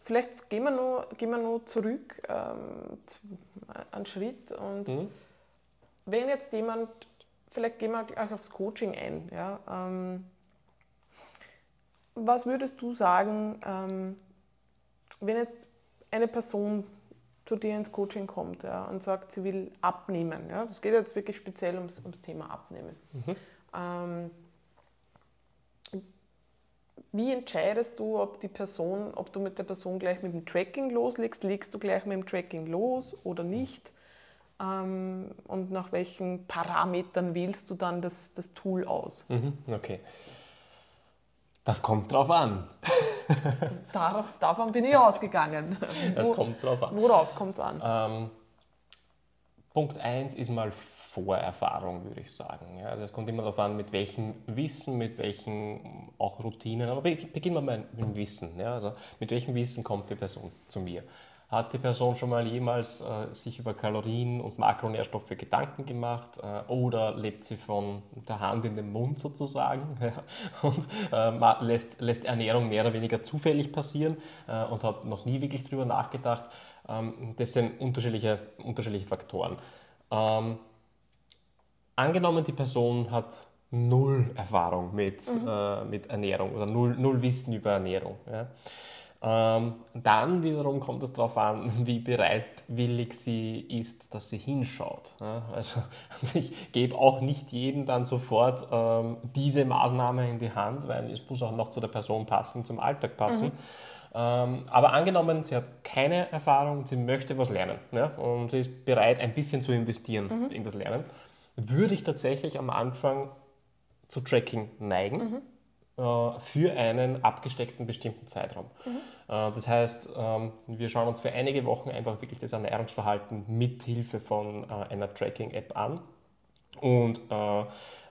vielleicht gehen wir noch, gehen wir noch zurück ähm, einen Schritt und mhm. wenn jetzt jemand, vielleicht gehen wir gleich aufs Coaching ein, ja, ähm, was würdest du sagen, ähm, wenn jetzt eine Person zu dir ins Coaching kommt ja, und sagt, sie will abnehmen. Ja, das geht jetzt wirklich speziell ums, ums Thema Abnehmen. Mhm. Ähm, wie entscheidest du, ob die Person, ob du mit der Person gleich mit dem Tracking loslegst? Legst du gleich mit dem Tracking los oder nicht? Ähm, und nach welchen Parametern wählst du dann das, das Tool aus? Mhm, okay. Das kommt drauf an. (laughs) Darauf, davon bin ich ausgegangen. Das Wo, kommt drauf an. Worauf kommt es an? Ähm, Punkt 1 ist mal Vorerfahrung, würde ich sagen. Ja, also es kommt immer darauf an, mit welchem Wissen, mit welchen auch Routinen, aber beginnen wir mal mit dem Wissen. Ja, also mit welchem Wissen kommt die Person zu mir? Hat die Person schon mal jemals äh, sich über Kalorien und Makronährstoffe Gedanken gemacht äh, oder lebt sie von der Hand in den Mund sozusagen (laughs) und äh, lässt, lässt, Ernährung mehr oder weniger zufällig passieren äh, und hat noch nie wirklich darüber nachgedacht? Ähm, das sind unterschiedliche, unterschiedliche Faktoren. Ähm, angenommen, die Person hat null Erfahrung mit, mhm. äh, mit Ernährung oder null, null Wissen über Ernährung. Ja. Ähm, dann wiederum kommt es darauf an, (laughs) wie bereitwillig sie ist, dass sie hinschaut. Ja. Also (laughs) ich gebe auch nicht jedem dann sofort ähm, diese Maßnahme in die Hand, weil es muss auch noch zu der Person passen, zum Alltag passen. Mhm. Ähm, aber angenommen, sie hat keine Erfahrung, sie möchte was lernen ja, und sie ist bereit, ein bisschen zu investieren mhm. in das Lernen würde ich tatsächlich am Anfang zu Tracking neigen. Mhm. Äh, für einen abgesteckten bestimmten Zeitraum. Mhm. Äh, das heißt, ähm, wir schauen uns für einige Wochen einfach wirklich das Ernährungsverhalten mit Hilfe von äh, einer Tracking-App an. Und,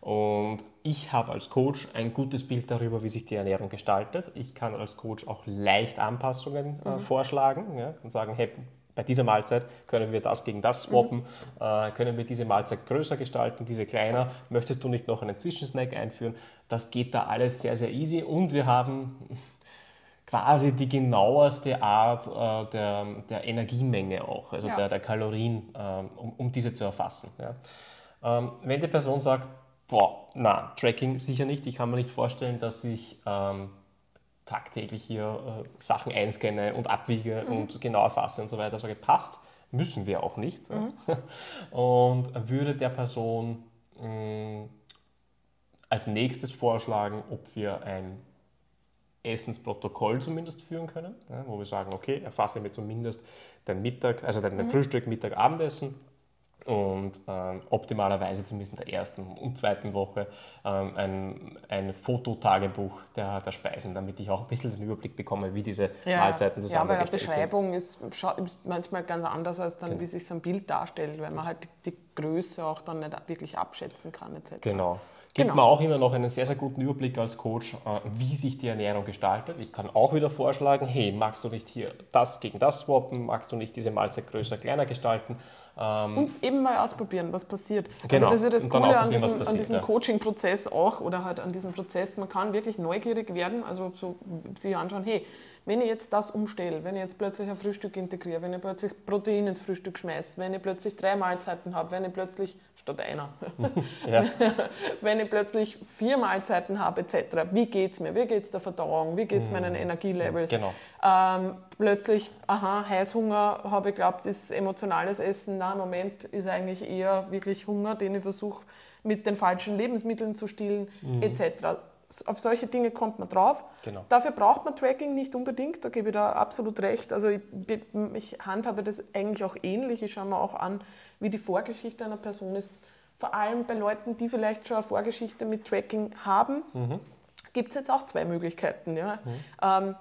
und ich habe als Coach ein gutes Bild darüber, wie sich die Ernährung gestaltet. Ich kann als Coach auch leicht Anpassungen mhm. vorschlagen ja, und sagen, hey, bei dieser Mahlzeit können wir das gegen das swappen, mhm. äh, können wir diese Mahlzeit größer gestalten, diese kleiner. Möchtest du nicht noch einen Zwischensnack einführen? Das geht da alles sehr, sehr easy und wir haben quasi die genaueste Art äh, der, der, Energiemenge auch, also ja. der, der, Kalorien, ähm, um, um, diese zu erfassen. Ja. Ähm, wenn die Person sagt, boah, na, Tracking sicher nicht, ich kann mir nicht vorstellen, dass ich ähm, tagtäglich hier äh, Sachen einscanne und abwiege mhm. und genau erfasse und so weiter, sage, passt, müssen wir auch nicht. Mhm. (laughs) Und würde der Person mh, mm, als nächstes vorschlagen, ob wir ein Essensprotokoll zumindest führen können, ja, wo wir sagen, okay, erfasse mir zumindest dein Mittag, also dein mhm. Frühstück, Mittag, Abendessen und ähm, optimalerweise zumindest in der ersten und zweiten Woche ähm, ein, ein Fototagebuch der, der Speisen, damit ich auch ein bisschen den Überblick bekomme, wie diese ja, Mahlzeiten zusammengestellt sind. Ja, weil eine Beschreibung ist, ist, manchmal ganz anders, als dann, genau. wie sich so ein Bild darstellt, weil man halt die Größe auch dann nicht wirklich abschätzen kann etc. Genau. Gibt Genau. mir auch immer noch einen sehr, sehr guten Überblick als Coach, äh, wie sich die Ernährung gestaltet. Ich kann auch wieder vorschlagen, hey, magst du nicht hier das gegen das swappen, magst du nicht diese Mahlzeit größer, kleiner gestalten? Ähm, Und eben mal ausprobieren, was passiert. Genau. Also das ist ja das Coole an diesem, an passiert, diesem ja. Coaching-Prozess auch oder halt an diesem Prozess, man kann wirklich neugierig werden, also so sich anschauen, hey, wenn ich jetzt das umstelle, wenn ich jetzt plötzlich ein Frühstück integriere, wenn ich plötzlich Protein ins Frühstück schmeiße, wenn ich plötzlich drei Mahlzeiten habe, wenn ich plötzlich, statt einer, (laughs) ja. (laughs) wenn ich plötzlich vier Mahlzeiten habe etc., wie geht es mir, wie geht es der Verdauung, wie geht es meinen Energielevels, Genau. ähm, plötzlich, aha, Heißhunger, habe ich geglaubt, ist emotionales Essen. Na, im Moment ist eigentlich eher wirklich Hunger, den ich versuche mit den falschen Lebensmitteln zu stillen, etc. Auf solche Dinge kommt man drauf. Genau. Dafür braucht man Tracking nicht unbedingt, da gebe ich da absolut recht. Also ich, ich handhabe das eigentlich auch ähnlich. Ich schaue mir auch an, wie die Vorgeschichte einer Person ist. Vor allem bei Leuten, die vielleicht schon eine Vorgeschichte mit Tracking haben, gibt es jetzt auch zwei Möglichkeiten. Ja. Ähm,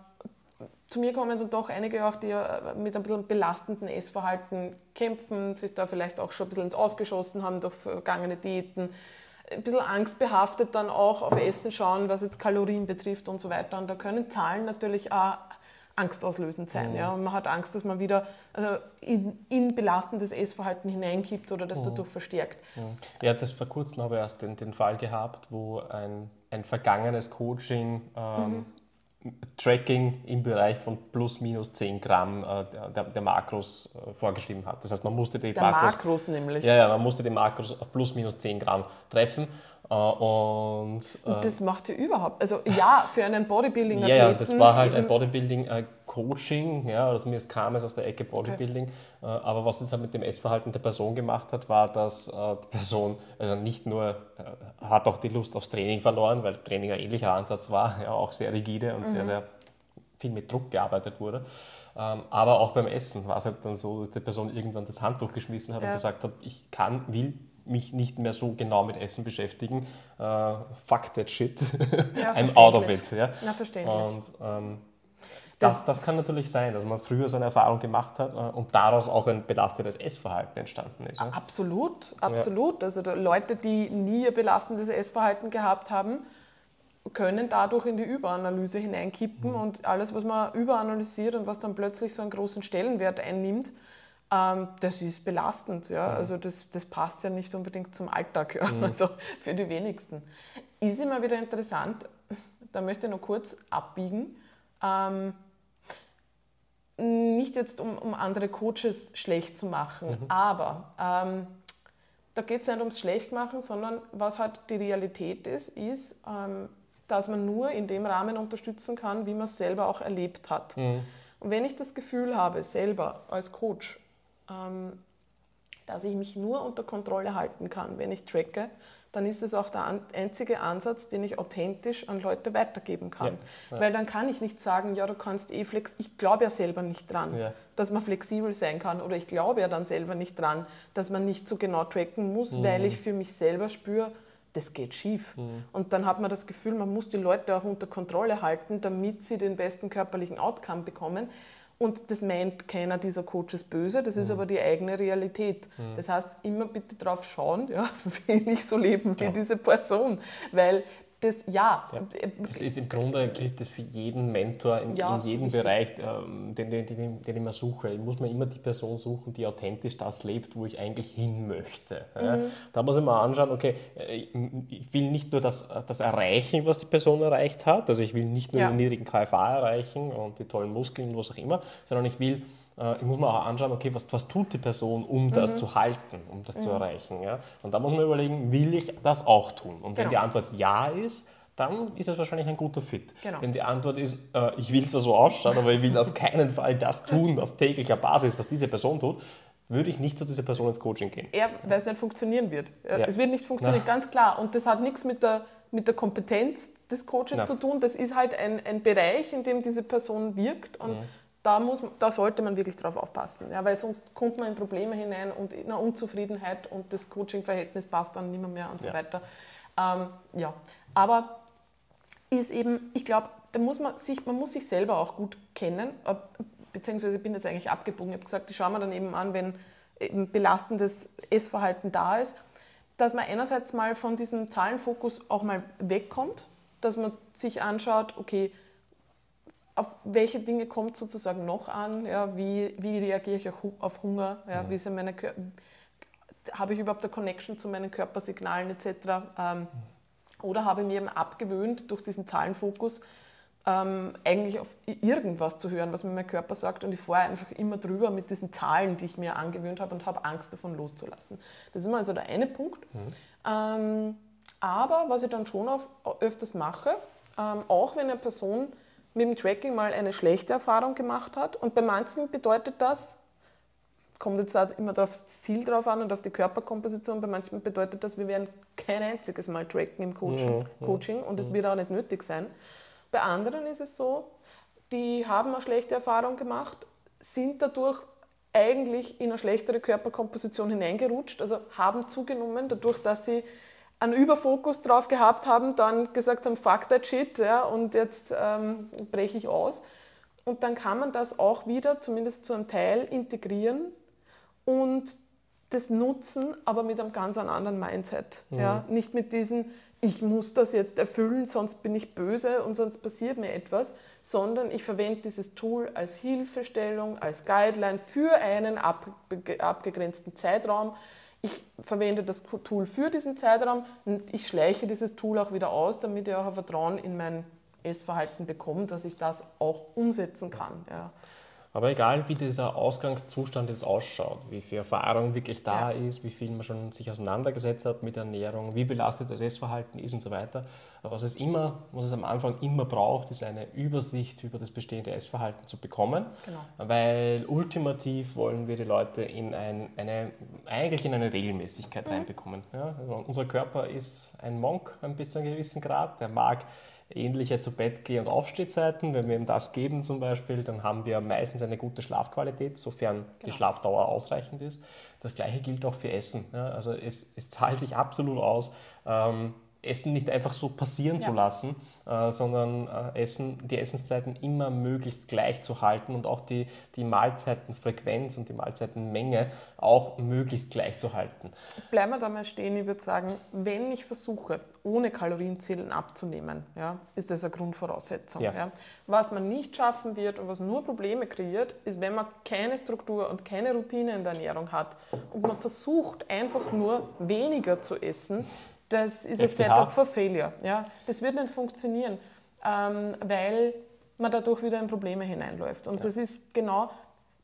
zu mir kommen dann doch einige auch, die äh, mit ein bisschen belastenden Essverhalten kämpfen, sich da vielleicht auch schon ein bisschen ins Ausgeschossen haben durch vergangene Diäten, ein bisschen angstbehaftet dann auch auf Essen schauen, was jetzt Kalorien betrifft und so weiter. Und da können Zahlen natürlich auch angstauslösend sein. Ja. Und man hat Angst, dass man wieder äh, in, in belastendes Essverhalten hineinkippt oder das dadurch verstärkt. Ja, das vor kurzem habe ich erst den, den Fall gehabt, wo ein, ein vergangenes Coaching ähm, Tracking im Bereich von plus minus 10 Gramm äh, der, der Makros äh, vorgeschrieben hat. Das heißt, man musste die Der Makros, Makros nämlich. ja, ja, man musste die Makros auf plus minus 10 Gramm treffen. Äh, und äh, Und das macht ja überhaupt, also ja, für einen Bodybuilding-Athleten. ja, ja, das war halt ein eben- Bodybuilding-Coaching, ja, also mir kam es aus der Ecke Bodybuilding, äh, aber was das halt mit dem Essverhalten der Person gemacht hat, war, dass äh, die Person also nicht nur, äh, hat auch die Lust aufs Training verloren, weil Training ein ähnlicher Ansatz war, (laughs) ja, auch sehr rigide und sehr, sehr viel mit Druck gearbeitet wurde. Ähm, aber auch beim Essen war es halt dann so, dass die Person irgendwann das Handtuch geschmissen hat Ja. und gesagt hat, ich kann, will mich nicht mehr so genau mit Essen beschäftigen. Äh, fuck that shit. Ja, (laughs) I'm out of it. Ja? Na, verständlich. Und ähm, das, das kann natürlich sein, dass man früher so eine Erfahrung gemacht hat äh, und daraus auch ein belastetes Essverhalten entstanden ist. Ja? Absolut, absolut. Also da Leute, die nie ein belastendes Essverhalten gehabt haben, können dadurch in die Überanalyse hineinkippen und alles, was man überanalysiert und was dann plötzlich so einen großen Stellenwert einnimmt, ähm, das ist belastend. Ja? Also das, das passt ja nicht unbedingt zum Alltag, ja? also für die wenigsten. Ist immer wieder interessant, da möchte ich noch kurz abbiegen. Ähm, nicht jetzt, um, um andere Coaches schlecht zu machen, aber ähm, da geht es nicht ums Schlechtmachen, sondern was halt die Realität ist, ist, ähm, dass man nur in dem Rahmen unterstützen kann, wie man es selber auch erlebt hat. Und wenn ich das Gefühl habe, selber als Coach, ähm, dass ich mich nur unter Kontrolle halten kann, wenn ich tracke, dann ist das auch der einzige Ansatz, den ich authentisch an Leute weitergeben kann. Weil dann kann ich nicht sagen, ja, du kannst eh flex. Ich glaube ja selber nicht dran, Ja. dass man flexibel sein kann. Oder ich glaube ja dann selber nicht dran, dass man nicht so genau tracken muss, weil ich für mich selber spüre, das geht schief. Und dann hat man das Gefühl, man muss die Leute auch unter Kontrolle halten, damit sie den besten körperlichen Outcome bekommen. Und das meint keiner dieser Coaches böse, das ist aber die eigene Realität. Das heißt, immer bitte drauf schauen, ja, (laughs) will ich so leben wie Ja. diese Person. Weil das, ja, Das ist im Grunde gilt das für jeden Mentor in, Ja, in jedem richtig. Bereich, ähm, den, den, den, den ich mir suche. Ich muss mir immer die Person suchen, die authentisch das lebt, wo ich eigentlich hin möchte. Ja. Mhm. Da muss ich mal anschauen, okay, äh, ich will nicht nur das, das erreichen, was die Person erreicht hat, also ich will nicht nur Ja. den niedrigen KFA erreichen und die tollen Muskeln, was auch immer, sondern ich will ich muss mir auch anschauen, okay, was, was tut die Person, um Mhm. das zu halten, um das zu erreichen. Ja? Und da muss man überlegen, will ich das auch tun? Und wenn Genau. die Antwort ja ist, dann ist es wahrscheinlich ein guter Fit. Genau. Wenn die Antwort ist, äh, ich will zwar so ausschauen, aber ich will auf keinen Fall das (laughs) tun auf täglicher Basis, was diese Person tut, würde ich nicht zu dieser Person ins Coaching gehen. er, weil es nicht funktionieren wird. Ja. Es wird nicht funktionieren, ganz klar. Und das hat nichts mit der, mit der Kompetenz des Coaches Na. zu tun. Das ist halt ein, ein Bereich, in dem diese Person wirkt. Und da, muss, da sollte man wirklich drauf aufpassen. Ja, weil sonst kommt man in Probleme hinein und in eine Unzufriedenheit und das Coaching-Verhältnis passt dann nicht mehr, mehr und so Ja. weiter. Ähm, ja, aber ist eben, ich glaube, da muss man sich, man muss sich selber auch gut kennen, beziehungsweise ich bin jetzt eigentlich abgebogen. Ich habe gesagt, ich schaue mir dann eben an, wenn belastendes Essverhalten da ist, dass man einerseits mal von diesem Zahlenfokus auch mal wegkommt, dass man sich anschaut, okay, auf welche Dinge kommt sozusagen noch an, ja, wie, wie reagiere ich auf Hunger, ja, wie sind meine habe ich überhaupt eine Connection zu meinen Körpersignalen etc. Ähm, oder habe ich mir eben abgewöhnt, durch diesen Zahlenfokus ähm, eigentlich auf irgendwas zu hören, was mir mein Körper sagt und ich fahre einfach immer drüber mit diesen Zahlen, die ich mir angewöhnt habe und habe Angst davon loszulassen. Das ist immer also der eine Punkt. Mhm. Ähm, aber was ich dann schon auf, öfters mache, ähm, auch wenn eine Person mit dem Tracking mal eine schlechte Erfahrung gemacht hat und bei manchen bedeutet das, kommt jetzt auch immer auf das Ziel drauf an und auf die Körperkomposition. Bei manchen bedeutet das, wir werden kein einziges Mal tracken im Coaching, ja, Coaching und es ja. wird auch nicht nötig sein. Bei anderen ist es so, die haben eine schlechte Erfahrung gemacht, sind dadurch eigentlich in eine schlechtere Körperkomposition hineingerutscht, also haben zugenommen, dadurch, dass sie einen Überfokus drauf gehabt haben, dann gesagt haben, fuck that shit, ja, und jetzt ähm, breche ich aus. Und dann kann man das auch wieder, zumindest zu einem Teil, integrieren und das nutzen, aber mit einem ganz anderen Mindset. Mhm. Ja? Nicht mit diesem, ich muss das jetzt erfüllen, sonst bin ich böse und sonst passiert mir etwas, sondern ich verwende dieses Tool als Hilfestellung, als Guideline für einen abgegrenzten Zeitraum. Ich verwende das Tool für diesen Zeitraum und ich schleiche dieses Tool auch wieder aus, damit ich auch ein Vertrauen in mein Essverhalten bekomme, dass ich das auch umsetzen kann. Ja. Aber egal, wie dieser Ausgangszustand jetzt ausschaut, wie viel Erfahrung wirklich da ja. ist, wie viel man schon sich auseinandergesetzt hat mit Ernährung, wie belastet das Essverhalten ist und so weiter. Aber was es immer, was es am Anfang immer braucht, ist eine Übersicht über das bestehende Essverhalten zu bekommen. Genau. Weil ultimativ wollen wir die Leute in ein, eine, eigentlich in eine Regelmäßigkeit mhm. reinbekommen. Ja? Also unser Körper ist ein Monk ein bis zu einem gewissen Grad, der mag ähnliche zu Bett geh- und Aufstehzeiten. Wenn wir ihm das geben zum Beispiel, dann haben wir meistens eine gute Schlafqualität, sofern genau. die Schlafdauer ausreichend ist. Das gleiche gilt auch für Essen. Also es, es zahlt sich absolut aus, ähm, Essen nicht einfach so passieren ja. zu lassen, äh, sondern äh, Essen, die Essenszeiten immer möglichst gleich zu halten und auch die, die Mahlzeitenfrequenz und die Mahlzeitenmenge auch möglichst gleich zu halten. Bleiben wir da mal stehen, ich würde sagen, wenn ich versuche, ohne Kalorienzählen abzunehmen, ja, ist das eine Grundvoraussetzung. Ja. Ja. Was man nicht schaffen wird und was nur Probleme kreiert, ist, wenn man keine Struktur und keine Routine in der Ernährung hat und man versucht einfach nur weniger zu essen, das ist ein Setup for Failure. Ja? Das wird nicht funktionieren, ähm, weil man dadurch wieder in Probleme hineinläuft. Und ja. das ist genau,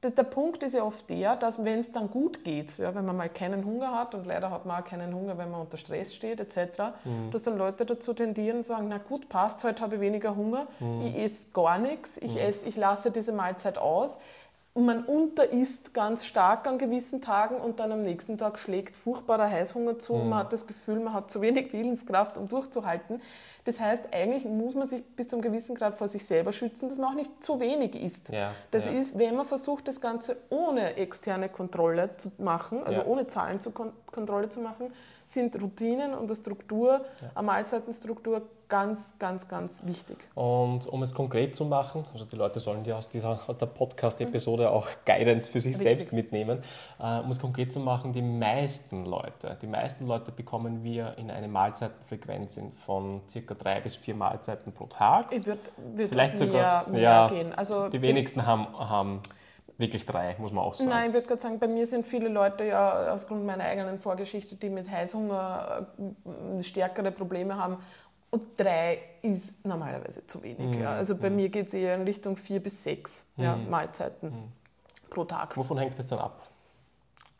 der, der, Punkt ist ja oft der, dass wenn es dann gut geht, ja, wenn man mal keinen Hunger hat und leider hat man auch keinen Hunger, wenn man unter Stress steht etc., mhm. dass dann Leute dazu tendieren und sagen, na gut, passt, heute habe ich weniger Hunger, mhm. ich esse gar nichts, ich, mhm. esse, ich lasse diese Mahlzeit aus man unterisst ganz stark an gewissen Tagen und dann am nächsten Tag schlägt furchtbarer Heißhunger zu. Mhm. Man hat das Gefühl, man hat zu wenig Willenskraft, um durchzuhalten. Das heißt, eigentlich muss man sich bis zu einem gewissen Grad vor sich selber schützen, dass man auch nicht zu wenig isst. Ja, das ja. ist, wenn man versucht, das Ganze ohne externe Kontrolle zu machen, also ja. ohne Zahlenkontrolle zu machen, sind Routinen und eine Struktur, eine Mahlzeitenstruktur ganz, ganz, ganz wichtig. Und um es konkret zu machen, also die Leute sollen ja aus, dieser, aus der Podcast-Episode mhm. auch Guidance für sich Richtig. selbst mitnehmen, äh, um es konkret zu machen, die meisten Leute, die meisten Leute bekommen wir in eine Mahlzeitenfrequenz von circa drei bis vier Mahlzeiten pro Tag. Ich würde würd Vielleicht sogar mehr, ja, gehen. Also die wenigsten haben, haben wirklich drei, muss man auch sagen. Nein, ich würde gerade sagen, bei mir sind viele Leute ja aus Grund meiner eigenen Vorgeschichte, die mit Heißhunger äh, stärkere Probleme haben. Und drei ist normalerweise zu wenig. Mhm. Ja. Also bei mhm. mir geht es eher in Richtung vier bis sechs mhm. ja, Mahlzeiten mhm. pro Tag. Wovon hängt das dann ab?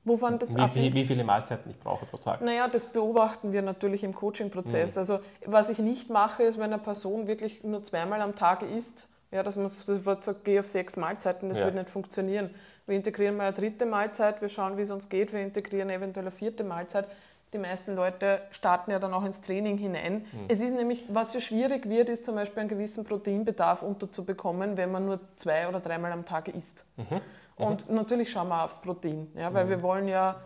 Wovon das wie, ab wie, wie, viele Mahlzeiten ich brauche pro Tag? Naja, das beobachten wir natürlich im Coaching-Prozess. Mhm. Also was ich nicht mache, ist, wenn eine Person wirklich nur zweimal am Tag isst, ja, dass man sofort sagt, geh auf sechs Mahlzeiten, das ja. wird nicht funktionieren. Wir integrieren mal eine dritte Mahlzeit, wir schauen, wie es uns geht, wir integrieren eventuell eine vierte Mahlzeit. Die meisten Leute starten ja dann auch ins Training hinein. Mhm. Es ist nämlich, was ja schwierig wird, ist zum Beispiel einen gewissen Proteinbedarf unterzubekommen, wenn man nur zwei oder dreimal am Tag isst. Mhm. Mhm. Und natürlich schauen wir aufs Protein, ja, weil mhm. wir wollen ja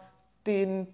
den,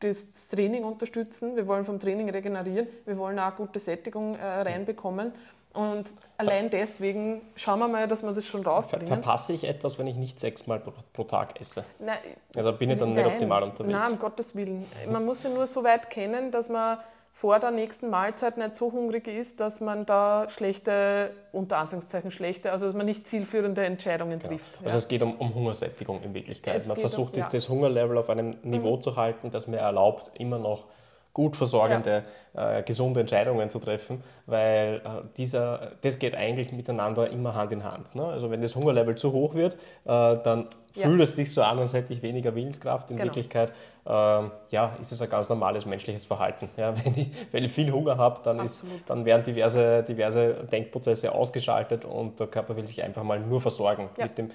das Training unterstützen, wir wollen vom Training regenerieren, wir wollen auch gute Sättigung äh, reinbekommen. Und allein deswegen schauen wir mal, dass wir das schon Ver raufbringen. verpasse ich etwas, wenn ich nicht sechsmal pro, pro Tag esse? Nein, Also bin ich dann nicht optimal unterwegs. Nein, um Gottes Willen. Man muss ja nur so weit kennen, dass man vor der nächsten Mahlzeit nicht so hungrig ist, dass man da schlechte, unter Anführungszeichen schlechte, also dass man nicht zielführende Entscheidungen trifft. Also es geht um, um Hungersättigung in Wirklichkeit. Es man versucht, um- das- ja. das Hungerlevel auf einem Niveau zu halten, das mir erlaubt, immer noch gut versorgende, äh, gesunde Entscheidungen zu treffen, weil äh, dieser, das geht eigentlich miteinander immer Hand in Hand. Ne? Also wenn das Hungerlevel zu hoch wird, äh, dann Ja. fühlt es sich so an, als hätte ich weniger Willenskraft. In Genau. Wirklichkeit ähm, ja, ist es ein ganz normales menschliches Verhalten. Ja, (laughs) wenn, ich, wenn ich viel Hunger habe, dann, ist, dann werden diverse, diverse Denkprozesse ausgeschaltet und der Körper will sich einfach mal nur versorgen Ja. mit dem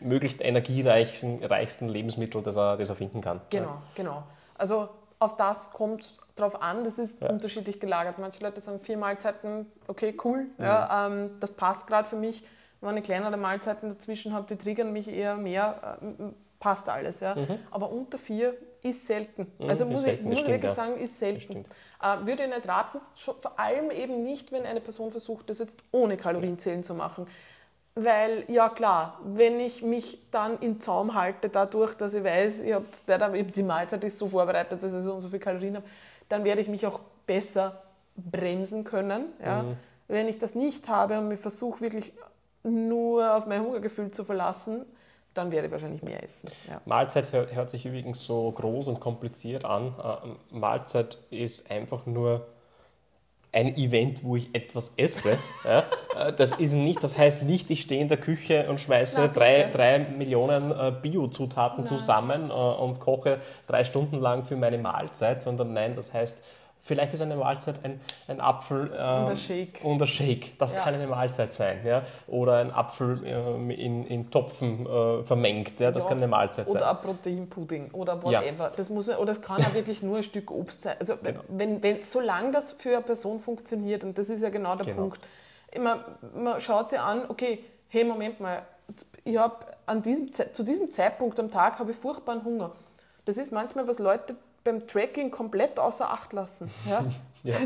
möglichst energiereichsten reichsten Lebensmittel, das er, das er finden kann. Genau, genau. Also auf das kommt drauf an, das ist Ja. unterschiedlich gelagert. Manche Leute sagen vier Mahlzeiten, okay, cool, Mhm. ja, ähm, das passt gerade für mich. Wenn ich kleinere Mahlzeiten dazwischen habe, die triggern mich eher mehr, äh, passt alles. Ja. Aber unter vier ist selten. Mhm, Also muss selten, ich, muss stimmt, wirklich ja. sagen, ist selten. Äh, würde ich nicht raten, vor allem eben nicht, wenn eine Person versucht, das jetzt ohne Kalorienzählen zu machen. Weil, ja klar, wenn ich mich dann in Zaum halte, dadurch, dass ich weiß, ich hab, bei der- ich hab die Mahlzeit ist so vorbereitet, dass ich so und so viel Kalorien habe, dann werde ich mich auch besser bremsen können. Ja? Mhm. Wenn ich das nicht habe und mich versuche wirklich nur auf mein Hungergefühl zu verlassen, dann werde ich wahrscheinlich mehr essen. Ja. Mahlzeit hört, hört sich übrigens so groß und kompliziert an. Äh, Mahlzeit ist einfach nur ein Event, wo ich etwas esse. ja? Äh, Das ist nicht, das heißt nicht, ich stehe in der Küche und schmeiße Na, drei, drei Millionen äh, Biozutaten zusammen äh, und koche drei Stunden lang für meine Mahlzeit, sondern nein, das heißt, vielleicht ist eine Mahlzeit ein, ein Apfel ähm, Und ein Shake. und ein Shake. Das Ja. kann eine Mahlzeit sein. Ja? Oder ein Apfel ähm, in, in Topfen äh, vermengt. Ja? Das Ja. kann eine Mahlzeit sein. Oder ein Proteinpudding oder Ja. whatever. Das muss, oder es kann auch wirklich nur ein Stück Obst sein. Also Genau. wenn, wenn, solange das für eine Person funktioniert, und das ist ja genau der Genau. Punkt, man, man schaut sich an, okay, hey, Moment mal, ich habe an diesem, zu diesem Zeitpunkt am Tag habe ich furchtbaren Hunger. Das ist manchmal, was Leute beim Tracking komplett außer Acht lassen. Ja? (laughs) Ja.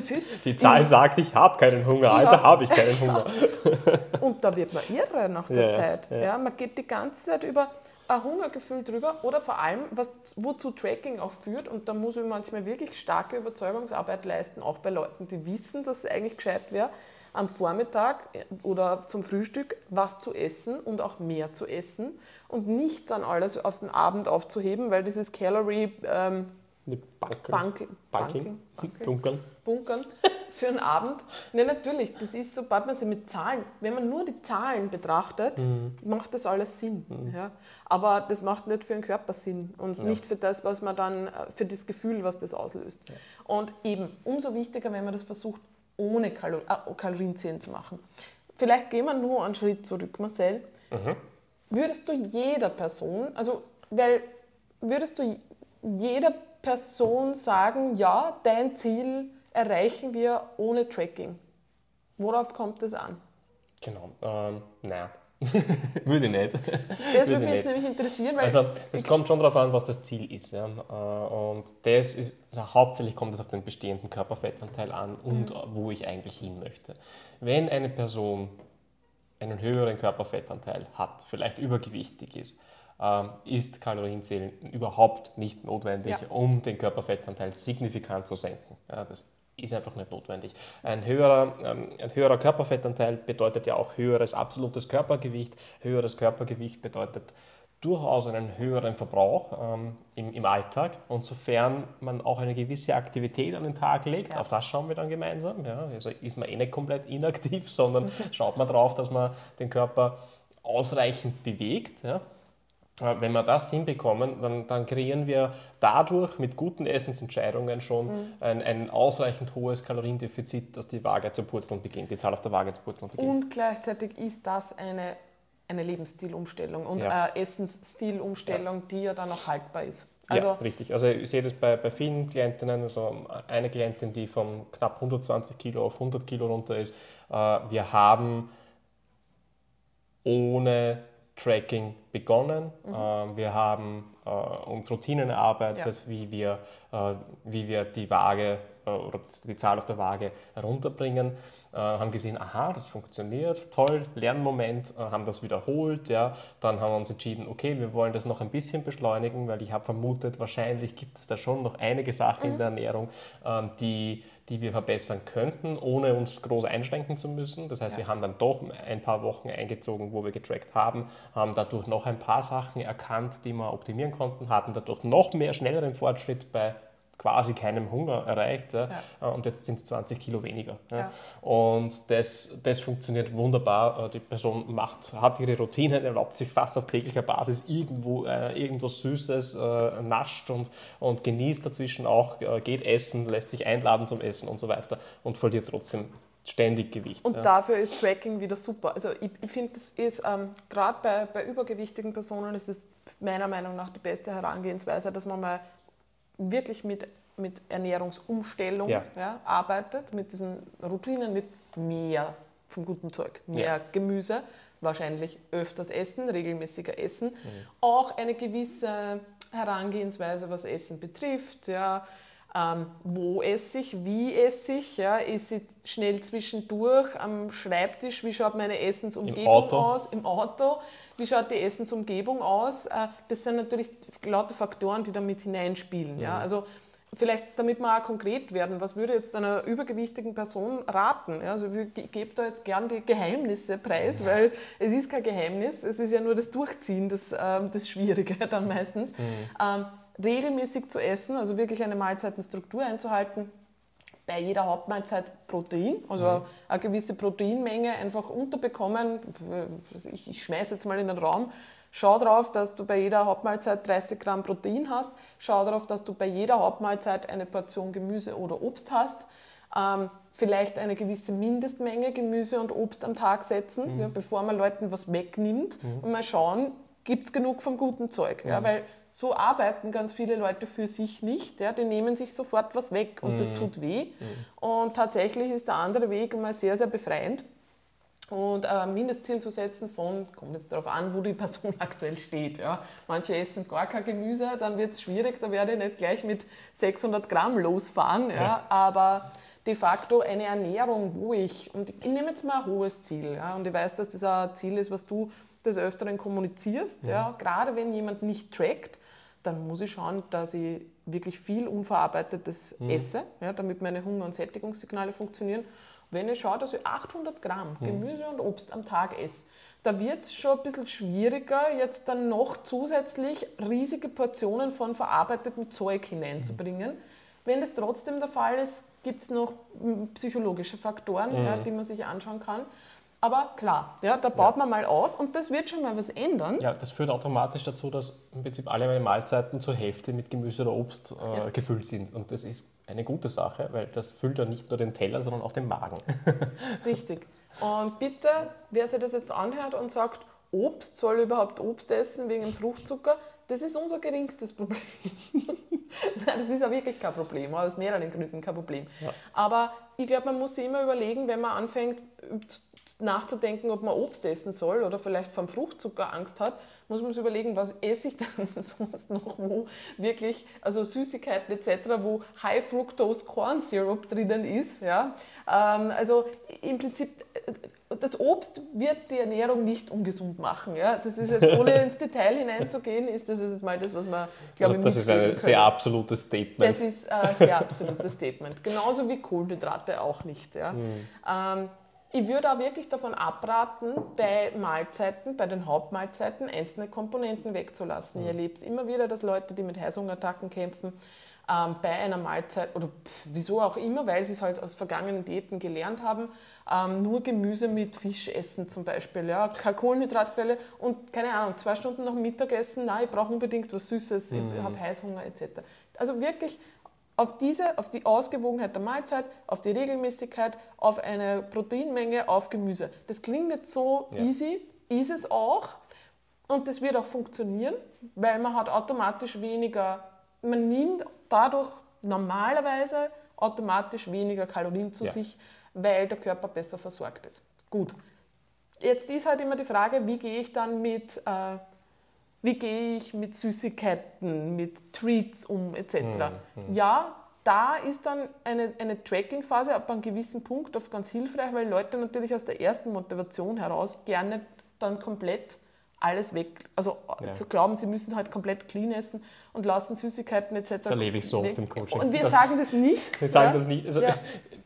Die Zahl sagt, ich habe keinen Hunger, also Ja. habe ich keinen Hunger. (laughs) Und da wird man irre nach der Zeit. ja. Man geht die ganze Zeit über ein Hungergefühl drüber oder vor allem, was, wozu Tracking auch führt. Und da muss ich manchmal wirklich starke Überzeugungsarbeit leisten, auch bei Leuten, die wissen, dass es eigentlich gescheit wäre, am Vormittag oder zum Frühstück was zu essen und auch mehr zu essen und nicht dann alles auf den Abend aufzuheben, weil dieses Calorie ähm, Banken. Bank, Banking. Banking, Bunkern. bunkern (laughs) für einen Abend. Ne, natürlich, das ist, sobald man sie mit Zahlen, wenn man nur die Zahlen betrachtet, Mhm. macht das alles Sinn. Ja? Aber das macht nicht für den Körper Sinn und nicht für das, was man dann, äh, für das Gefühl, was das auslöst. Und eben, umso wichtiger, wenn man das versucht, ohne Kalor äh, Kalorienzählen zu machen. Vielleicht gehen wir nur einen Schritt zurück, Marcel. Mhm. Würdest du jeder Person, also, weil, würdest du jeder Person sagen, ja, dein Ziel erreichen wir ohne Tracking? Worauf kommt es an? Genau. Ähm, nein. (laughs) Würde ich nicht. Das Würde würde mich ich jetzt nämlich interessieren, weil Also es kommt schon darauf an, was das Ziel ist. Ja. Äh, Und das ist, also hauptsächlich kommt es auf den bestehenden Körperfettanteil an und Mhm. wo ich eigentlich hin möchte. Wenn eine Person einen höheren Körperfettanteil hat, vielleicht übergewichtig ist, ist Kalorienzählen überhaupt nicht notwendig, Ja. um den Körperfettanteil signifikant zu senken. Ja, das ist einfach nicht notwendig. Ein höherer, ähm, ein höherer Körperfettanteil bedeutet ja auch höheres absolutes Körpergewicht. Höheres Körpergewicht bedeutet durchaus einen höheren Verbrauch ähm, im, im Alltag. Und sofern man auch eine gewisse Aktivität an den Tag legt, Ja. auf das schauen wir dann gemeinsam. Ja, also ist man eh nicht komplett inaktiv, (laughs) sondern (laughs) schaut man drauf, dass man den Körper ausreichend bewegt. Ja. Äh, Wenn wir das hinbekommen, dann, dann kreieren wir dadurch mit guten Essensentscheidungen schon Mhm. ein, ein ausreichend hohes Kaloriendefizit, dass die Waage zu purzeln beginnt, die Zahl auf der Waage zu purzeln beginnt. Und gleichzeitig ist das eine, eine Lebensstilumstellung und Ja. eine Essensstilumstellung, die ja dann auch haltbar ist. Also ja, richtig. Also ich sehe das bei, bei vielen Klientinnen, also eine Klientin, die von knapp 120 Kilo auf 100 Kilo runter ist. Äh, Wir haben ohne Tracking begonnen. Mhm. Äh, wir haben äh, uns Routinen erarbeitet, ja. wie, wir, äh, wie wir die Waage äh, oder die Zahl auf der Waage runterbringen, äh, haben gesehen, aha, das funktioniert, toll, Lernmoment, äh, haben das wiederholt, ja, dann haben wir uns entschieden, okay, wir wollen das noch ein bisschen beschleunigen, weil ich habe vermutet, wahrscheinlich gibt es da schon noch einige Sachen mhm. in der Ernährung, ähm, die die wir verbessern könnten, ohne uns groß einschränken zu müssen. Das heißt, ja. wir haben dann doch ein paar Wochen eingezogen, wo wir getrackt haben, haben dadurch noch ein paar Sachen erkannt, die wir optimieren konnten, hatten dadurch noch mehr schnelleren Fortschritt bei quasi keinem Hunger erreicht. Ja. Ja. Und jetzt sind es 20 Kilo weniger. Ja. Und das, das funktioniert wunderbar. Äh, die Person macht, hat ihre Routine, erlaubt sich fast auf täglicher Basis irgendwo äh, irgendwas Süßes, äh, nascht und, und genießt dazwischen auch, äh, geht essen, lässt sich einladen zum Essen und so weiter und verliert trotzdem ständig Gewicht. Und dafür ist Tracking wieder super. Also ich, ich finde, das ist ähm, gerade bei, bei übergewichtigen Personen ist es meiner Meinung nach die beste Herangehensweise, dass man mal wirklich mit, mit Ernährungsumstellung ja. Ja, arbeitet, mit diesen Routinen, mit mehr vom guten Zeug, mehr. Gemüse, wahrscheinlich öfters essen, regelmäßiger essen, mhm. auch eine gewisse Herangehensweise, was Essen betrifft, ja, ähm, wo esse ich, wie esse ich, ja, esse ich schnell zwischendurch am Schreibtisch, wie schaut meine Essensumgebung aus, im Auto, wie schaut die Essensumgebung aus. Äh, das sind natürlich lauter Faktoren, die damit hineinspielen. Ja. Also vielleicht, damit wir auch konkret werden, was würde jetzt einer übergewichtigen Person raten? Ja, also ich gebe da jetzt gern die Geheimnisse preis, weil es ist kein Geheimnis, es ist ja nur das Durchziehen, das, ähm, das Schwierige (laughs) dann meistens. Mhm. Ähm, regelmäßig zu essen, also wirklich eine Mahlzeitenstruktur einzuhalten, bei jeder Hauptmahlzeit Protein, also mhm. eine gewisse Proteinmenge einfach unterbekommen. Ich, ich schmeiße jetzt mal in den Raum. Schau darauf, dass du bei jeder Hauptmahlzeit 30 Gramm Protein hast. Schau darauf, dass du bei jeder Hauptmahlzeit eine Portion Gemüse oder Obst hast. Ähm, vielleicht eine gewisse Mindestmenge Gemüse und Obst am Tag setzen, mhm. ja, bevor man Leuten was wegnimmt mhm. und mal schauen, gibt es genug vom guten Zeug. Ja, mhm. weil so arbeiten ganz viele Leute für sich nicht. Ja, die nehmen sich sofort was weg und mhm. das tut weh. Mhm. Und tatsächlich ist der andere Weg mal sehr, sehr befreiend. Und ein Mindestziel zu setzen von, kommt jetzt darauf an, wo die Person (laughs) aktuell steht. Ja. Manche essen gar kein Gemüse, dann wird es schwierig, da werde ich nicht gleich mit 600 Gramm losfahren. Ja. ja. Aber de facto eine Ernährung, wo ich, und ich nehme jetzt mal ein hohes Ziel, ja, und ich weiß, dass das ein Ziel ist, was du des Öfteren kommunizierst, ja. ja gerade wenn jemand nicht trackt, dann muss ich schauen, dass ich wirklich viel Unverarbeitetes mhm. esse, ja, damit meine Hunger- und Sättigungssignale funktionieren. Wenn ich schaue, dass ich 800 Gramm mhm. Gemüse und Obst am Tag esse, da wird es schon ein bisschen schwieriger, jetzt dann noch zusätzlich riesige Portionen von verarbeitetem Zeug hineinzubringen. Mhm. Wenn das trotzdem der Fall ist, gibt es noch psychologische Faktoren, ja, mhm. die man sich anschauen kann. Aber klar, ja, da baut ja. man mal auf und das wird schon mal was ändern. Ja, das führt automatisch dazu, dass im Prinzip alle meine Mahlzeiten zur Hälfte mit Gemüse oder Obst äh, ja. gefüllt sind. Und das ist eine gute Sache, weil das füllt ja nicht nur den Teller, sondern auch den Magen. (laughs) Richtig. Und bitte, wer sich das jetzt anhört und sagt, Obst, soll überhaupt Obst essen wegen Fruchtzucker, das ist unser geringstes Problem. (laughs) Nein, das ist ja wirklich kein Problem, aus mehreren Gründen kein Problem. Ja. Aber ich glaube, man muss sich immer überlegen, wenn man anfängt nachzudenken, ob man Obst essen soll oder vielleicht vom Fruchtzucker Angst hat, muss man sich überlegen, was esse ich dann (laughs) sonst noch, wo wirklich, also Süßigkeiten etc., wo High Fructose Corn Syrup drinnen ist. Ja? Ähm, also im Prinzip, äh, das Obst wird die Ernährung nicht ungesund machen. Ja? Das ist jetzt, ohne (laughs) ins Detail hineinzugehen, ist das jetzt mal das, was man, glaube ich, Das ist ein können. sehr absolutes Statement. Das ist ein sehr absolutes Statement. Genauso wie Kohlenhydrate auch nicht. Ja? Mhm. Ähm, ich würde auch wirklich davon abraten, bei Mahlzeiten, bei den Hauptmahlzeiten einzelne Komponenten wegzulassen. Ich mhm. erlebe es immer wieder, dass Leute, die mit Heißhungerattacken kämpfen, ähm, bei einer Mahlzeit oder pff, wieso auch immer, weil sie es halt aus vergangenen Diäten gelernt haben, ähm, nur Gemüse mit Fisch essen zum Beispiel, ja, keine Kohlenhydratquelle und keine Ahnung, zwei Stunden nach Mittagessen, nein, ich brauche unbedingt was Süßes, mhm. ich habe Heißhunger etc. Also wirklich auf diese, auf die Ausgewogenheit der Mahlzeit, auf die Regelmäßigkeit, auf eine Proteinmenge, auf Gemüse. Das klingt nicht so ja. easy, ist es auch. Und das wird auch funktionieren, weil man hat automatisch weniger, man nimmt dadurch normalerweise automatisch weniger Kalorien zu ja. sich, weil der Körper besser versorgt ist. Gut. jetzt ist halt immer die Frage, wie gehe ich dann mit, äh, wie gehe ich mit Süßigkeiten, mit Treats um etc. Mhm. Ja, da ist dann eine, eine Tracking-Phase ab einem gewissen Punkt oft ganz hilfreich, weil Leute natürlich aus der ersten Motivation heraus gerne dann komplett alles weg, also ja. zu glauben, sie müssen halt komplett clean essen und lassen Süßigkeiten etc. Das erlebe ich so oft im Coaching. Und wir das, sagen das nicht. Wir sagen ja? das nicht. Also, ja (laughs)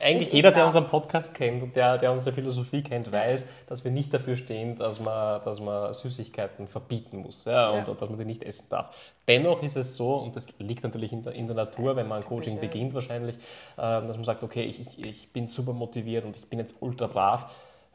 eigentlich jeder, der unseren Podcast kennt und der, der unsere Philosophie kennt, weiß, dass wir nicht dafür stehen, dass man, dass man Süßigkeiten verbieten muss ja, und, ja. dass man die nicht essen darf. Dennoch ist es so, und das liegt natürlich in der, in der Natur, wenn man ein Coaching beginnt wahrscheinlich, ähm, dass man sagt, okay, ich, ich bin super motiviert und ich bin jetzt ultra brav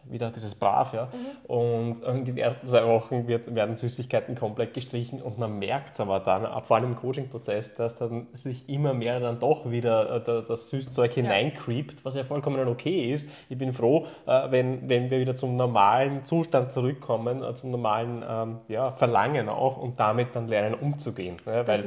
wieder dieses Brav, ja. Mhm. Und in den ersten zwei Wochen wird, werden Süßigkeiten komplett gestrichen und man merkt es aber dann, vor allem im Coaching-Prozess, dass dann sich immer mehr dann doch wieder äh, das Süßzeug hineincreept, was ja vollkommen okay ist. Ich bin froh, äh, wenn, wenn wir wieder zum normalen Zustand zurückkommen, äh, zum normalen ähm, ja, Verlangen auch und damit dann lernen umzugehen. Ja, weil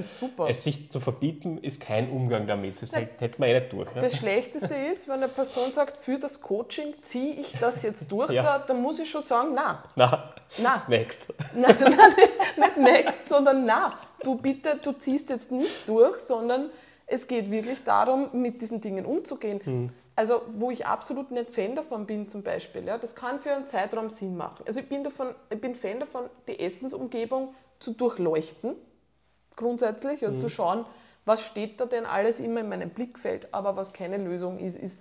es sich zu verbieten ist kein Umgang damit. Das hält man eh nicht durch. Ja. Das Schlechteste ist, wenn eine Person sagt, für das Coaching ziehe ich das jetzt durch, ja. da, da, muss ich schon sagen, nein. Nein. Nein. Next. (laughs) Nein, nein, nicht next, sondern nein. Du bitte, du ziehst jetzt nicht durch, sondern es geht wirklich darum, mit diesen Dingen umzugehen. Hm. Also, wo ich absolut nicht Fan davon bin, zum Beispiel, ja, das kann für einen Zeitraum Sinn machen. Also, ich bin, davon, ich bin Fan davon, die Essensumgebung zu durchleuchten, grundsätzlich, und hm. zu schauen, was steht da denn alles immer in meinem Blickfeld. Aber was keine Lösung ist, ist,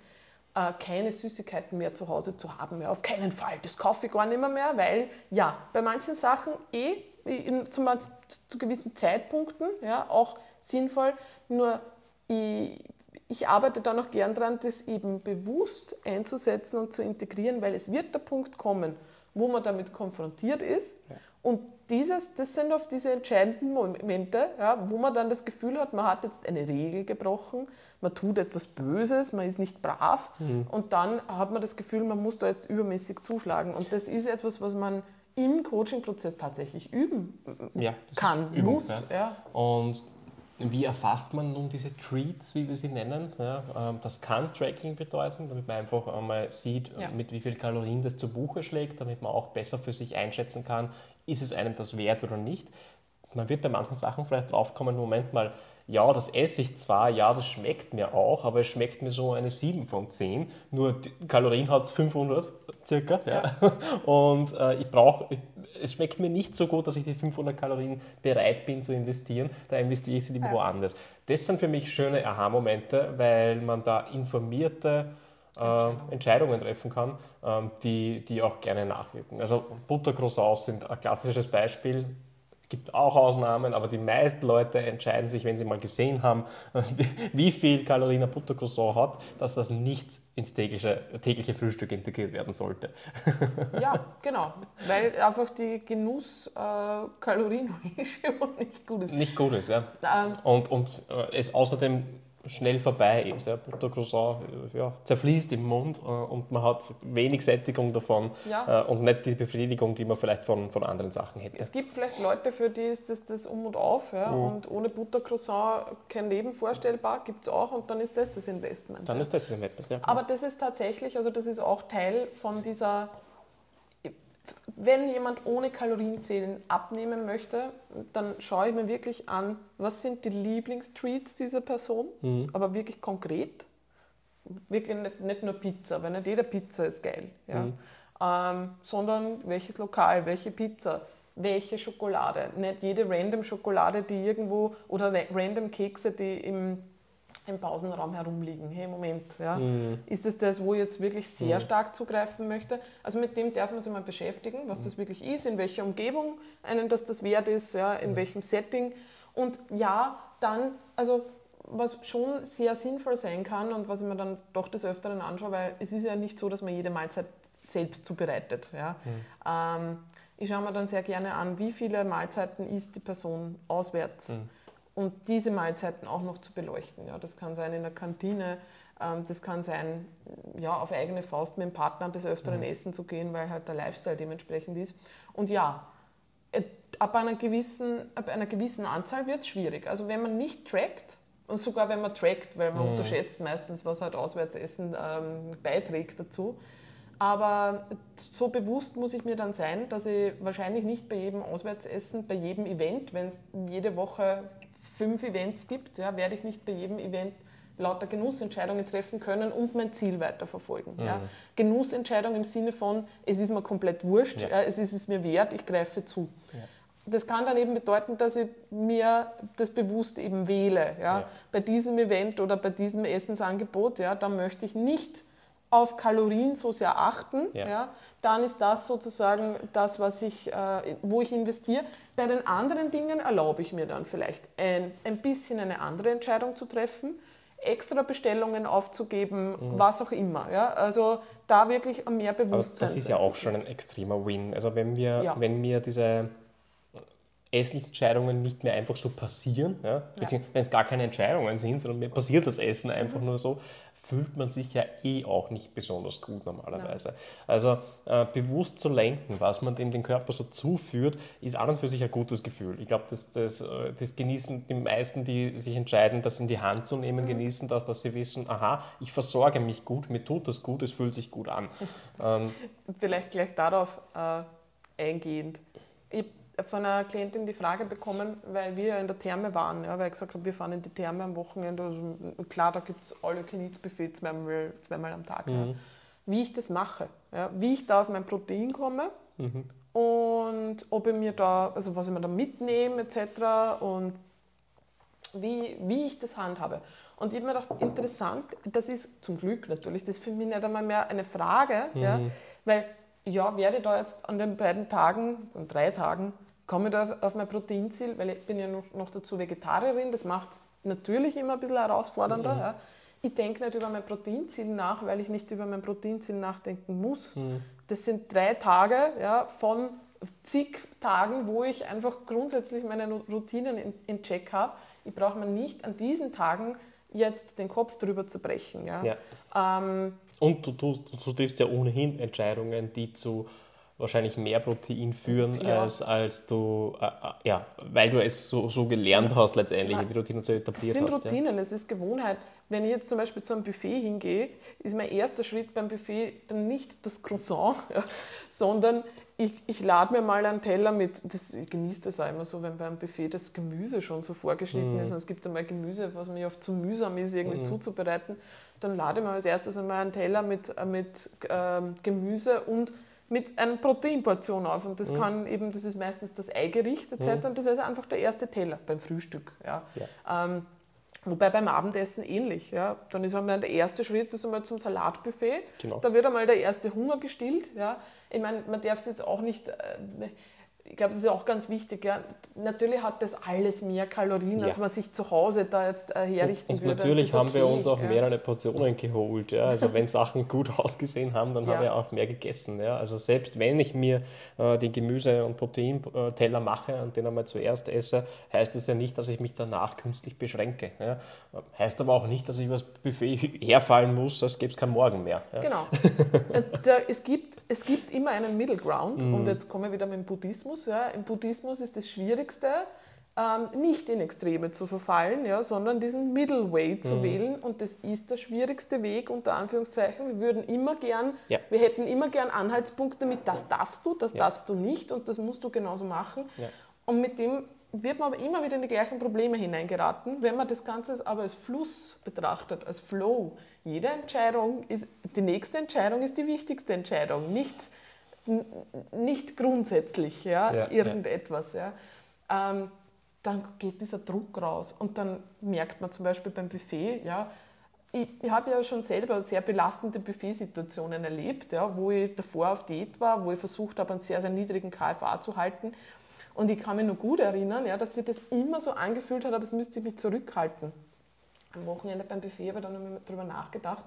äh, keine Süßigkeiten mehr zu Hause zu haben. Mehr. Auf keinen Fall. Das kaufe ich gar nicht mehr, mehr weil ja, bei manchen Sachen eh in, zu, zu, gewissen Zeitpunkten ja, auch sinnvoll. Nur ich, ich arbeite da noch gern dran, das eben bewusst einzusetzen und zu integrieren, weil es wird der Punkt kommen, wo man damit konfrontiert ist. Ja. Und dieses, das sind oft diese entscheidenden Momente, ja, wo man dann das Gefühl hat, man hat jetzt eine Regel gebrochen, man tut etwas Böses, man ist nicht brav mhm. und dann hat man das Gefühl, man muss da jetzt übermäßig zuschlagen. Und das ist etwas, was man im Coaching-Prozess tatsächlich üben ja, kann, Übung, muss. Ja. Und wie erfasst man nun diese Treats, wie wir sie nennen? Ja, ähm, das kann Tracking bedeuten, damit man einfach einmal sieht, ja. mit wie viel Kalorien das zu Buche schlägt, damit man auch besser für sich einschätzen kann, ist es einem das wert oder nicht. Man wird bei manchen Sachen vielleicht draufkommen, Moment mal, ja, das esse ich zwar, ja, das schmeckt mir auch, aber es schmeckt mir so eine 7 von 10. Nur Kalorien hat es 500 circa. Ja. ja. (laughs) Und äh, ich brauche, es schmeckt mir nicht so gut, dass ich die 500 Kalorien bereit bin zu investieren. Da investiere ich sie lieber ja. woanders. Das sind für mich schöne Aha-Momente, weil man da informierte äh, Entscheidungen treffen kann, ähm, die, die auch gerne nachwirken. Also Buttercroissants sind ein klassisches Beispiel gibt auch Ausnahmen, aber die meisten Leute entscheiden sich, wenn sie mal gesehen haben, (laughs) wie viel Kalorien ein Buttercroissant hat, dass das nicht ins tägliche, tägliche Frühstück integriert werden sollte. (laughs) Ja, genau, weil einfach die Genuss-Kalorienratio äh, (laughs) nicht gut ist. Nicht gut ist, ja. Ähm, und und äh, es außerdem schnell vorbei ist. Ja. Buttercroissant ja, zerfließt im Mund äh, und man hat wenig Sättigung davon ja. äh, und nicht die Befriedigung, die man vielleicht von, von anderen Sachen hätte. Es gibt vielleicht Leute, für die ist das, das um und auf ja, mhm. und ohne Buttercroissant kein Leben vorstellbar, gibt es auch und dann ist das das Investment. Dann ist das das Investment, ja. Aber das ist tatsächlich, also das ist auch Teil von dieser wenn jemand ohne Kalorienzählen abnehmen möchte, dann schaue ich mir wirklich an, was sind die Lieblingstreats dieser Person, mhm. aber wirklich konkret. Wirklich nicht, nicht, nur Pizza, weil nicht jeder Pizza ist geil. Ja? Mhm. Ähm, sondern welches Lokal, welche Pizza, welche Schokolade. Nicht jede random Schokolade, die irgendwo, oder random Kekse, die im im Pausenraum herumliegen. Hey, Moment, ja. Mhm. ist es das, wo ich jetzt wirklich sehr mhm. stark zugreifen möchte? Also mit dem darf man sich mal beschäftigen, was mhm. das wirklich ist, in welcher Umgebung einem das das wert ist, ja, in mhm. welchem Setting. Und ja, dann, also was schon sehr sinnvoll sein kann und was ich mir dann doch des Öfteren anschaue, weil es ist ja nicht so, dass man jede Mahlzeit selbst zubereitet. Ja. Mhm. Ähm, ich schaue mir dann sehr gerne an, wie viele Mahlzeiten isst die Person auswärts. Mhm und diese Mahlzeiten auch noch zu beleuchten. Ja, das kann sein in der Kantine, ähm, das kann sein, ja, auf eigene Faust mit dem Partner des Öfteren mhm. essen zu gehen, weil halt der Lifestyle dementsprechend ist. Und ja, äh, ab einer gewissen, ab einer gewissen Anzahl wird es schwierig. Also wenn man nicht trackt, und sogar wenn man trackt, weil man mhm. unterschätzt meistens, was halt Auswärtsessen ähm, beiträgt dazu, Aber so bewusst muss ich mir dann sein, dass ich wahrscheinlich nicht bei jedem Auswärtsessen, bei jedem Event, wenn es jede Woche fünf Events gibt, ja, werde ich nicht bei jedem Event lauter Genussentscheidungen treffen können und mein Ziel weiterverfolgen. Mhm. Ja. Genussentscheidung im Sinne von, es ist mir komplett wurscht, ja. es ist es mir wert, ich greife zu. Ja. Das kann dann eben bedeuten, dass ich mir das bewusst eben wähle. Ja. Bei diesem Event oder bei diesem Essensangebot, ja, da möchte ich nicht auf Kalorien so sehr achten, ja. ja. dann ist das sozusagen das, was ich, äh, wo ich investiere. Bei den anderen Dingen erlaube ich mir dann vielleicht ein, ein bisschen eine andere Entscheidung zu treffen, extra Bestellungen aufzugeben, mhm. was auch immer. Ja? Also da wirklich mehr Bewusstsein. Aber das ist ja auch schon ein extremer Win. Also wenn wir, ja. wenn wir diese Essensentscheidungen nicht mehr einfach so passieren, ja? beziehungsweise wenn es gar keine Entscheidungen sind, sondern mir passiert das Essen einfach mhm. nur so, fühlt man sich ja eh auch nicht besonders gut normalerweise. Nein. Also äh, bewusst zu lenken, was man dem den Körper so zuführt, ist an und für sich ein gutes Gefühl. Ich glaube, das, das, äh, das genießen die meisten, die sich entscheiden, das in die Hand zu nehmen, mhm. genießen das, dass sie wissen, aha, ich versorge mich gut, mir tut das gut, es fühlt sich gut an. (laughs) ähm, Vielleicht gleich darauf äh, eingehend. Ich von einer Klientin die Frage bekommen, weil wir in der Therme waren, ja, weil ich gesagt habe, wir fahren in die Therme am Wochenende. Also klar, da gibt es all you buffet zweimal, zweimal am Tag. Mhm. Ja. Wie ich das mache, ja, wie ich da auf mein Protein komme mhm. und ob ich mir da, also was ich mir da mitnehme etc. und wie, wie ich das handhabe. Und ich habe mir gedacht, interessant, das ist zum Glück natürlich, das ist für mich nicht einmal mehr eine Frage, mhm. ja, weil ja, werde ich da jetzt an den beiden Tagen, an drei Tagen, komme ich da auf mein Proteinziel, weil ich bin ja noch, dazu Vegetarierin, das macht es natürlich immer ein bisschen herausfordernder. Mhm. Ja. Ich denke nicht über mein Proteinziel nach, weil ich nicht über mein Proteinziel nachdenken muss. Mhm. Das sind drei Tage ja, von zig Tagen, wo ich einfach grundsätzlich meine Routinen in, in Check habe. Ich brauche mir nicht an diesen Tagen jetzt den Kopf drüber zu brechen. Ja. ja. Ähm, Und du, tust, du triffst ja ohnehin Entscheidungen, die zu wahrscheinlich mehr Protein führen, ja. als, als du, äh, äh, ja, weil du es so, so gelernt hast, letztendlich in die Routinen so etabliert hast. Es sind Routinen, ja. es ist Gewohnheit. Wenn ich jetzt zum Beispiel zu einem Buffet hingehe, ist mein erster Schritt beim Buffet dann nicht das Croissant, (laughs) ja, sondern ich, ich lade mir mal einen Teller mit, das, ich genieße das auch immer so, wenn beim Buffet das Gemüse schon so vorgeschnitten mm. ist und es gibt einmal Gemüse, was mir oft zu mühsam ist, irgendwie mm. zuzubereiten, dann lade ich mir als erstes einmal einen Teller mit, äh, mit ähm, Gemüse und mit einer Proteinportion auf. Und das mhm. kann eben, das ist meistens das Eigericht etc. Mhm. Und das ist einfach der erste Teller beim Frühstück. Ja. ja. Ähm, wobei beim Abendessen ähnlich. Ja. Dann ist einmal der erste Schritt das einmal zum Salatbuffet. Genau. Da wird einmal der erste Hunger gestillt. Ja. Ich meine, man darf es jetzt auch nicht. Äh, ich glaube, das ist auch ganz wichtig. Ja. Natürlich hat das alles mehr Kalorien, ja. als man sich zu Hause da jetzt äh, herrichten und, und würde. Natürlich haben okay, wir uns auch ja. mehrere Portionen geholt. Ja. Also wenn (laughs) Sachen gut ausgesehen haben, dann haben wir auch mehr gegessen. Ja. Also selbst wenn ich mir äh, den Gemüse- und Proteinteller mache und den einmal zuerst esse, heißt das ja nicht, dass ich mich danach künstlich beschränke. Ja. Heißt aber auch nicht, dass ich über das Buffet (laughs) herfallen muss, als gäbe es kein Morgen mehr. Genau. (laughs) Äh, da, es, gibt, es gibt immer einen Middle Ground mhm. und jetzt kommen wir wieder mit dem Buddhismus. Ja. Im Buddhismus ist das Schwierigste, ähm, nicht in Extreme zu verfallen, ja, sondern diesen Middle Way zu mhm. wählen. Und das ist der schwierigste Weg, unter Anführungszeichen. Wir würden immer gern, ja. wir hätten immer gern Anhaltspunkte mit, das darfst du, das ja. darfst du nicht und das musst du genauso machen. Ja. Und mit dem wird man aber immer wieder in die gleichen Probleme hineingeraten, wenn man das Ganze aber als Fluss betrachtet, als Flow. Jede Entscheidung ist, die nächste Entscheidung ist die wichtigste Entscheidung, nicht, nicht grundsätzlich ja, ja irgendetwas. Ja. Ähm, dann geht dieser Druck raus und dann merkt man zum Beispiel beim Buffet, ja, ich, ich habe ja schon selber sehr belastende Buffetsituationen erlebt, ja, wo ich davor auf Diät war, wo ich versucht habe, einen sehr, sehr niedrigen KFA zu halten und ich kann mich noch gut erinnern, ja, dass sich das immer so angefühlt hat, aber es müsste ich mich zurückhalten. Am Wochenende beim Buffet habe ich dann nochmal darüber nachgedacht.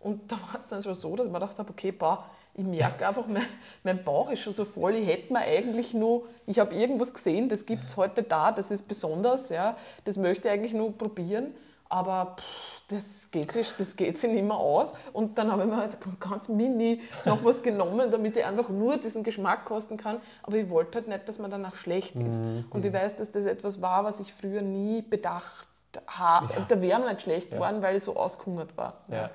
Und da war es dann schon so, dass man gedacht habe, okay, boah, ich merke einfach, mein, mein, Bauch ist schon so voll, ich hätte mir eigentlich nur, ich habe irgendwas gesehen, das gibt es heute da, das ist besonders, ja, das möchte ich eigentlich nur probieren, aber pff, das geht sich, das geht sich nicht mehr aus. Und dann habe ich mir halt ganz mini noch was genommen, damit ich einfach nur diesen Geschmack kosten kann. Aber ich wollte halt nicht, dass man danach schlecht ist. Mhm. Und ich weiß, dass das etwas war, was ich früher nie bedacht habe. Ja. Da wäre mir nicht schlecht geworden, ja. weil ich so ausgehungert war. Ja.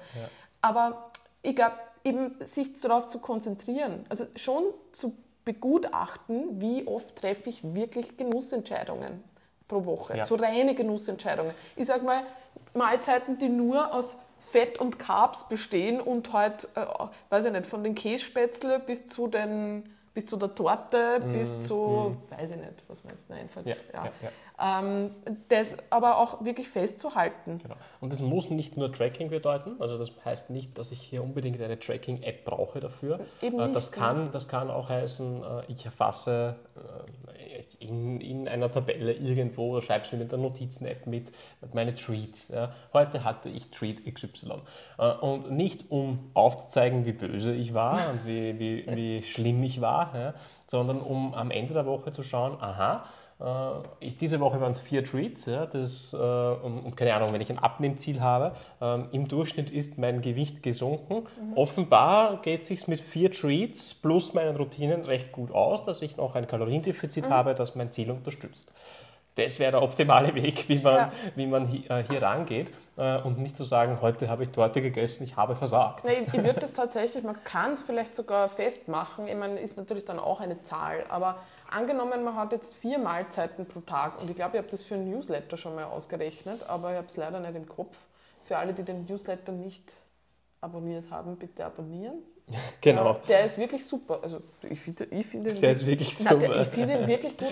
Aber ich glaube, eben sich darauf zu konzentrieren. Also schon zu begutachten, wie oft treffe ich wirklich Genussentscheidungen pro Woche. Ja. So reine Genussentscheidungen. Ich sage mal, Mahlzeiten, die nur aus Fett und Carbs bestehen und halt, äh, weiß ich nicht, von den Kässpätzle bis zu den bis zu der Torte, bis zu, weiß ich nicht, was mir jetzt einfällt. Mhm. Ja, Ja. ja. Ähm, das aber auch wirklich festzuhalten. Genau. Und das muss nicht nur Tracking bedeuten, also das heißt nicht, dass ich hier unbedingt eine Tracking-App brauche dafür. Eben Äh, nicht, das, kann, das kann auch heißen, äh, ich erfasse äh, in, in einer Tabelle irgendwo oder schreibe es mir mit der Notizen-App mit, meine Treats. Ja. Heute hatte ich Treat XY. Äh, Und nicht um aufzuzeigen, wie böse ich war (laughs) und wie, wie, wie schlimm ich war, ja, sondern um am Ende der Woche zu schauen, aha, ich, diese Woche waren es vier Treats. Ja, das, äh, und, und keine Ahnung, wenn ich ein Abnehmziel habe, ähm, im Durchschnitt ist mein Gewicht gesunken. Offenbar geht es sich mit vier Treats plus meinen Routinen recht gut aus, dass ich noch ein Kaloriendefizit habe, das mein Ziel unterstützt. Das wäre der optimale Weg, wie man, Ja. wie man hi, äh, hier rangeht äh, und nicht zu sagen, heute habe ich Torte gegessen, ich habe versagt. Nee, ich, ich würde das tatsächlich, man kann es vielleicht sogar festmachen. Ich meine, ist natürlich dann auch eine Zahl, aber angenommen, man hat jetzt vier Mahlzeiten pro Tag und ich glaube, ich habe das für einen Newsletter schon mal ausgerechnet, aber ich habe es leider nicht im Kopf. Für alle, die den Newsletter nicht abonniert haben, bitte abonnieren. (laughs) Genau. Der ist wirklich super. Also ich finde ich finde ihn Der ist wirklich Nein, der, super. ich finde ihn wirklich gut.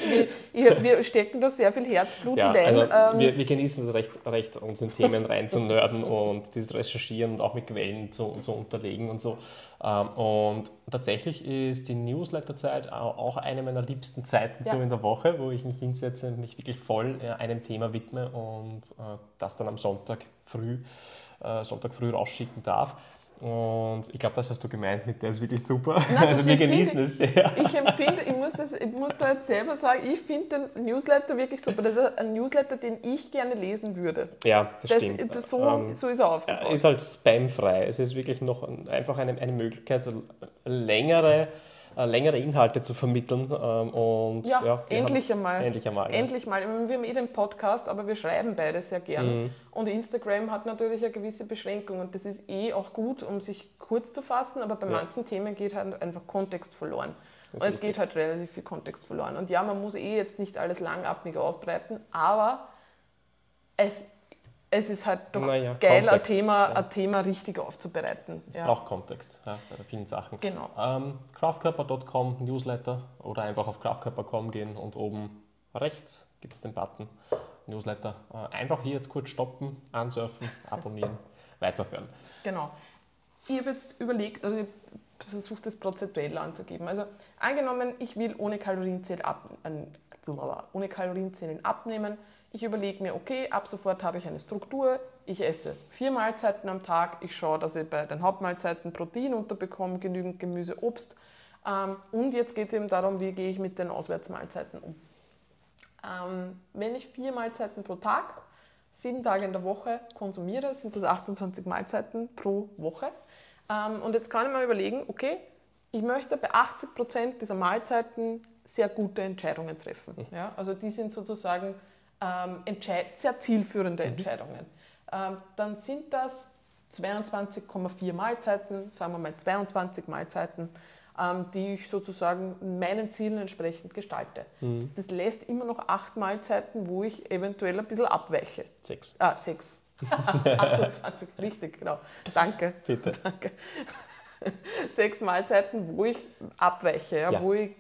Ich, wir stecken da sehr viel Herzblut Ja, hinein. also ähm, wir, wir genießen es recht, recht, uns in Themen reinzunörden und dieses Recherchieren und auch mit Quellen zu, zu unterlegen und so. Ähm, Und tatsächlich ist die Newsletterzeit au- auch eine meiner liebsten Zeiten so Ja. in der Woche, wo ich mich hinsetze und mich wirklich voll äh, einem Thema widme und äh, das dann am Sonntag früh, äh, Sonntag früh rausschicken darf. Und ich glaube, das hast du gemeint mit der ist wirklich super. Nein, (laughs) also wir genießen es sehr. Ich empfinde, ich muss, das, ich muss da jetzt selber sagen, ich finde den Newsletter wirklich super. Das ist ein Newsletter, den ich gerne lesen würde. Ja, das, Das, stimmt. das, so, Ähm, so ist er aufgebaut. ist halt spamfrei. Es ist wirklich noch ein- einfach eine, eine Möglichkeit, längere, längere Inhalte zu vermitteln. ähm, Und, ja, wir endlich haben, einmal. Endlich einmal. ja. Endlich mal. Wir haben eh den Podcast, aber wir schreiben beide sehr gern. Mhm. Und Instagram hat natürlich eine gewisse Beschränkung und das ist eh auch gut, um sich kurz zu fassen, aber bei Ja. manchen Themen geht halt einfach Kontext verloren. Das Und es geht halt relativ viel Kontext verloren. Und ja, man muss eh jetzt nicht alles langatmig ausbreiten, aber es, es ist halt doch Naja, geil, ein Thema, ja. ein Thema richtig aufzubereiten. Es Ja. braucht Kontext ja, bei vielen Sachen. Genau. Ähm, Kraftkörper.com Newsletter oder einfach auf kraftkörper.com gehen und oben rechts gibt es den Button Newsletter. Äh, einfach hier jetzt kurz stoppen, ansurfen, (laughs) abonnieren, weiterhören. Genau. Ich habe jetzt überlegt, also ich versuche das prozentuell anzugeben. Also angenommen, ich will ohne Kalorienzählen, ab, äh, ohne Kalorienzählen abnehmen. Ich überlege mir, okay, ab sofort habe ich eine Struktur. Ich esse vier Mahlzeiten am Tag. Ich schaue, dass ich bei den Hauptmahlzeiten Protein unterbekomme, genügend Gemüse, Obst. Ähm, und jetzt geht es eben darum, wie gehe ich mit den Auswärtsmahlzeiten um. Ähm, wenn ich vier Mahlzeiten pro Tag, sieben Tage in der Woche konsumiere, sind das 28 Mahlzeiten pro Woche. Ähm, und jetzt kann ich mal überlegen, okay, ich möchte bei 80 Prozent dieser Mahlzeiten sehr gute Entscheidungen treffen. Ja? Also die sind sozusagen ähm, entscheid- sehr zielführende Entscheidungen. Ähm, dann sind das 22,4 Mahlzeiten, sagen wir mal 22 Mahlzeiten, ähm, die ich sozusagen meinen Zielen entsprechend gestalte. Das lässt immer noch acht Mahlzeiten, wo ich eventuell ein bisschen abweiche. Sechs. Ah, sechs. (laughs) 28, richtig, genau. Danke. Bitte. (laughs) Danke. Sechs Mahlzeiten, wo ich abweiche, ja, Ja. wo ich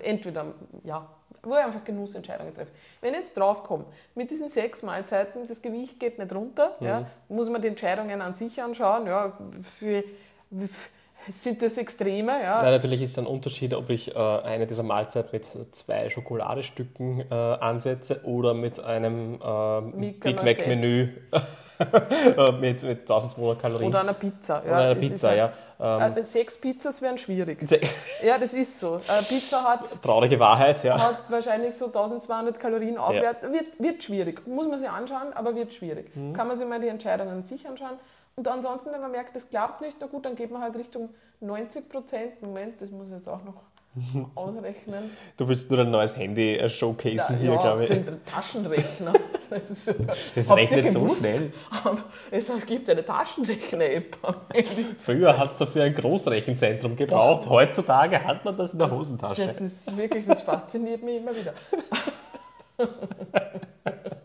entweder, ja, wo ich einfach Genussentscheidungen treffe. Wenn ich jetzt draufkomme, mit diesen sechs Mahlzeiten, das Gewicht geht nicht runter, ja, muss man die Entscheidungen an sich anschauen, ja, für, sind das Extreme, ja, Ja, natürlich ist es ein Unterschied, ob ich äh, eine dieser Mahlzeiten mit zwei Schokoladestücken äh, ansetze oder mit einem äh, Big and Mac Menü (laughs) (laughs) mit, mit 1200 Kalorien. oder einer Pizza. Ja, Oder einer Pizza, ja. Ähm, Äh, sechs Pizzas wären schwierig. (laughs) Ja, das ist so. Äh, Pizza hat traurige Wahrheit, ja. hat wahrscheinlich so 1200 Kalorien aufwärts. Wird, wird schwierig. Muss man sich anschauen, aber wird schwierig. Mhm. Kann man sich mal die Entscheidungen an sich anschauen. Und ansonsten, wenn man merkt, das klappt nicht, na gut, dann geht man halt Richtung 90 Prozent. Moment, das muss jetzt auch noch (laughs) ausrechnen. Du willst nur ein neues Handy äh, showcasen hier, ja, glaube ich. Den Taschenrechner. (laughs) Das, ist super. Das Habt rechnet so schnell. Es gibt eine Taschenrechner-App am Handy. Früher hat es dafür ein Großrechenzentrum gebraucht. Heutzutage hat man das in der Hosentasche. Das ist wirklich, das fasziniert mich immer wieder. (laughs)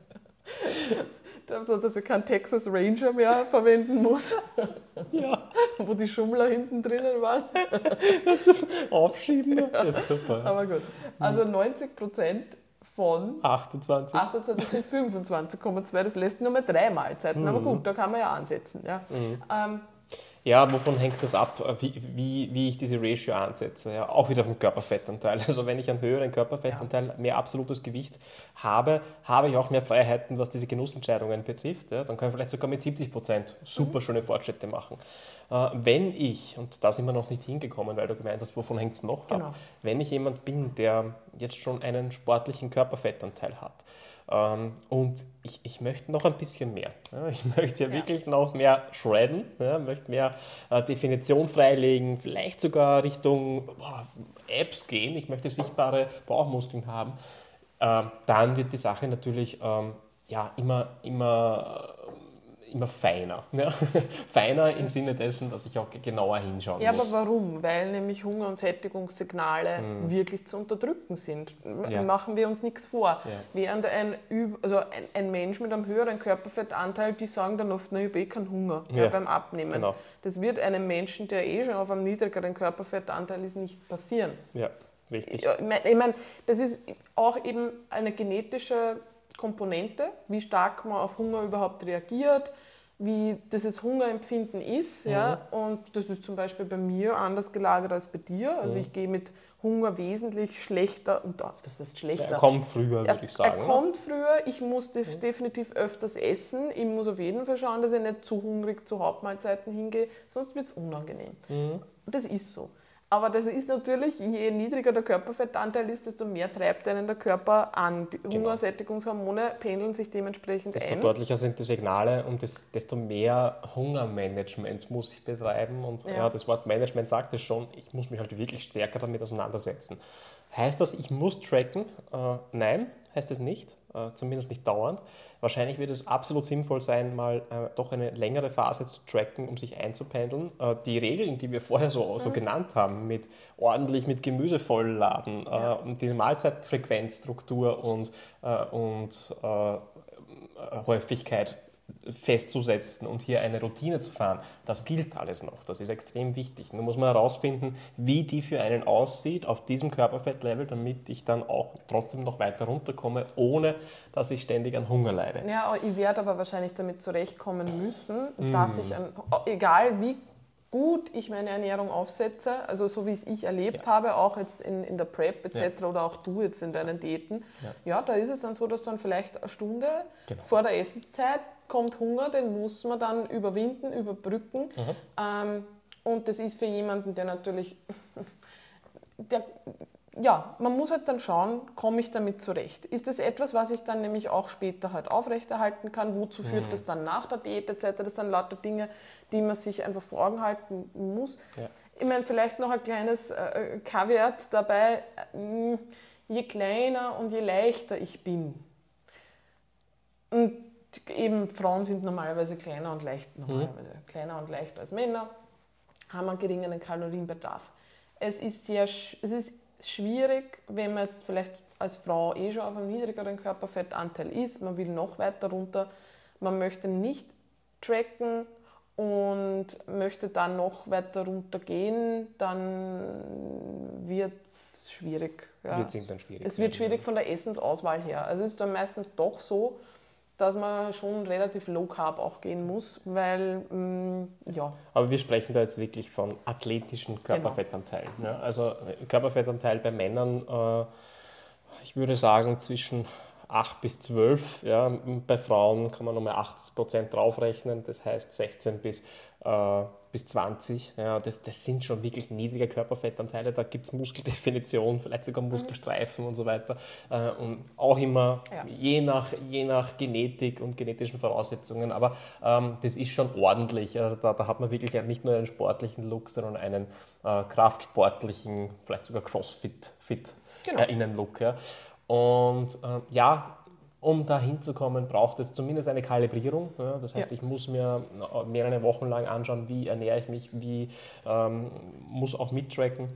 Also, dass ich keinen Texas Ranger mehr verwenden muss, (laughs) ja, (laughs) wo die Schummler hinten drinnen waren. (laughs) aufschieben. Das ist super. Aber gut. Also 90 Prozent von 28. 28 sind 25,2. Das lässt nur mal drei Mahlzeiten. Aber gut, da kann man ja ansetzen. Ja. Ähm, Ja, wovon hängt das ab, wie, wie, wie ich diese Ratio ansetze? Ja, auch wieder vom Körperfettanteil. (laughs) Also wenn ich einen höheren Körperfettanteil, mehr absolutes Gewicht habe, habe ich auch mehr Freiheiten, was diese Genussentscheidungen betrifft. Ja, dann kann ich vielleicht sogar mit 70 Prozent super schöne Fortschritte machen. Äh, wenn ich, und da sind wir noch nicht hingekommen, weil du gemeint hast, wovon hängt es noch Genau. ab, wenn ich jemand bin, der jetzt schon einen sportlichen Körperfettanteil hat, und ich, ich möchte noch ein bisschen mehr. Ich (laughs) möchte ja, Ja. wirklich noch mehr shredden, ja, möchte mehr äh, Definition freilegen, vielleicht sogar Richtung boah, Apps gehen. Ich möchte sichtbare Bauchmuskeln haben. Ähm, dann wird die Sache natürlich ähm, ja, immer, immer, immer feiner. (laughs) Ja? feiner im Sinne dessen, dass ich auch genauer hinschauen Ja, aber muss. warum? Weil nämlich Hunger- und Sättigungssignale wirklich zu unterdrücken sind. Hm. Ja. Machen wir uns nichts vor. Ja. Während ein, also ein, ein Mensch mit einem höheren Körperfettanteil, die sagen dann oft, na, ich habe eh keinen Hunger ja. Ja. beim Abnehmen. Genau. Das wird einem Menschen, der eh schon auf einem niedrigeren Körperfettanteil ist, nicht passieren. Ja, richtig. Ja, ich meine, das ist auch eben eine genetische Komponente, wie stark man auf Hunger überhaupt reagiert, wie dieses Hungerempfinden ist. Ja? Und das ist zum Beispiel bei mir anders gelagert als bei dir. Also ich gehe mit Hunger wesentlich schlechter, und das ist schlechter. Er kommt früher, Er, würde ich sagen. er kommt früher, ich muss def definitiv öfters essen. Ich muss auf jeden Fall schauen, dass ich nicht zu hungrig zu Hauptmahlzeiten hingehe, sonst wird es unangenehm. Mhm. Das ist so. Aber das ist natürlich, je niedriger der Körperfettanteil ist, desto mehr treibt einen der Körper an. Die Genau. Hungersättigungshormone pendeln sich dementsprechend Desto ein. deutlicher sind die Signale und des, desto mehr Hungermanagement muss ich betreiben. Und ja. Ja. das Wort Management sagt es schon, ich muss mich halt wirklich stärker damit auseinandersetzen. Heißt das, ich muss tracken? Äh, nein, heißt es nicht, äh, zumindest nicht dauernd. Wahrscheinlich wird es absolut sinnvoll sein, mal äh, doch eine längere Phase zu tracken, um sich einzupendeln. Äh, die Regeln, die wir vorher so, so genannt haben, mit ordentlich mit Gemüse vollladen, Ja. und die Mahlzeitfrequenzstruktur und, und Häufigkeit festzusetzen und hier eine Routine zu fahren, das gilt alles noch. Das ist extrem wichtig. Nun muss man herausfinden, wie die für einen aussieht auf diesem Körperfettlevel, damit ich dann auch trotzdem noch weiter runterkomme, ohne dass ich ständig an Hunger leide. Ja, ich werde aber wahrscheinlich damit zurechtkommen müssen, Mhm. dass ich, an, egal wie gut ich meine Ernährung aufsetze, also so wie es ich erlebt Ja. habe, auch jetzt in, in der Prep etc. oder auch du jetzt in deinen Diäten, Ja. ja. da ist es dann so, dass dann vielleicht eine Stunde Genau. vor der Essenszeit kommt Hunger, den muss man dann überwinden, überbrücken. Mhm. Ähm, und das ist für jemanden, der natürlich, (laughs) der, ja, man muss halt dann schauen, komme ich damit zurecht. Ist das etwas, was ich dann nämlich auch später halt aufrechterhalten kann? Wozu führt das dann nach der Diät etc.? Das sind lauter Dinge, die man sich einfach vor Augen halten muss. Ja. Ich meine, vielleicht noch ein kleines äh, Kaviat dabei. äh, Je kleiner und je leichter ich bin, und eben Frauen sind normalerweise kleiner und leicht, normalerweise kleiner und leichter als Männer, haben einen geringeren Kalorienbedarf. Es ist sehr, es ist schwierig, wenn man jetzt vielleicht als Frau eh schon auf einem niedrigeren Körperfettanteil ist, man will noch weiter runter, man möchte nicht tracken und möchte dann noch weiter runter gehen, dann wird es schwierig. Ja. Wird es dann schwierig. Es wird schwierig von der Essensauswahl her. Also es ist dann meistens doch so, dass man schon relativ low carb auch gehen muss, weil mm, ja, Aber wir sprechen da jetzt wirklich von athletischen Genau. Körperfettanteilen. Ja? Also äh, Körperfettanteil bei Männern, äh, ich würde sagen zwischen 8 bis 12. Ja? Bei Frauen kann man nochmal 8% draufrechnen, das heißt 16 bis, äh, bis bis 20. Ja, das, das sind schon wirklich niedrige Körperfettanteile. Da gibt es Muskeldefinition, vielleicht sogar mhm. Muskelstreifen und so weiter. Äh, und auch immer ja. je, nach, je nach Genetik und genetischen Voraussetzungen. Aber ähm, das ist schon ordentlich. Also da, da hat man wirklich nicht nur einen sportlichen Look, sondern einen äh, kraftsportlichen, vielleicht sogar Crossfit-Fit genau. äh, Innenlook. Ja. Und äh, ja, um da hinzukommen, braucht es zumindest eine Kalibrierung. Ja? Das heißt, ja. ich muss mir mehrere Wochen lang anschauen, wie ernähre ich mich, wie ähm, muss auch mittracken.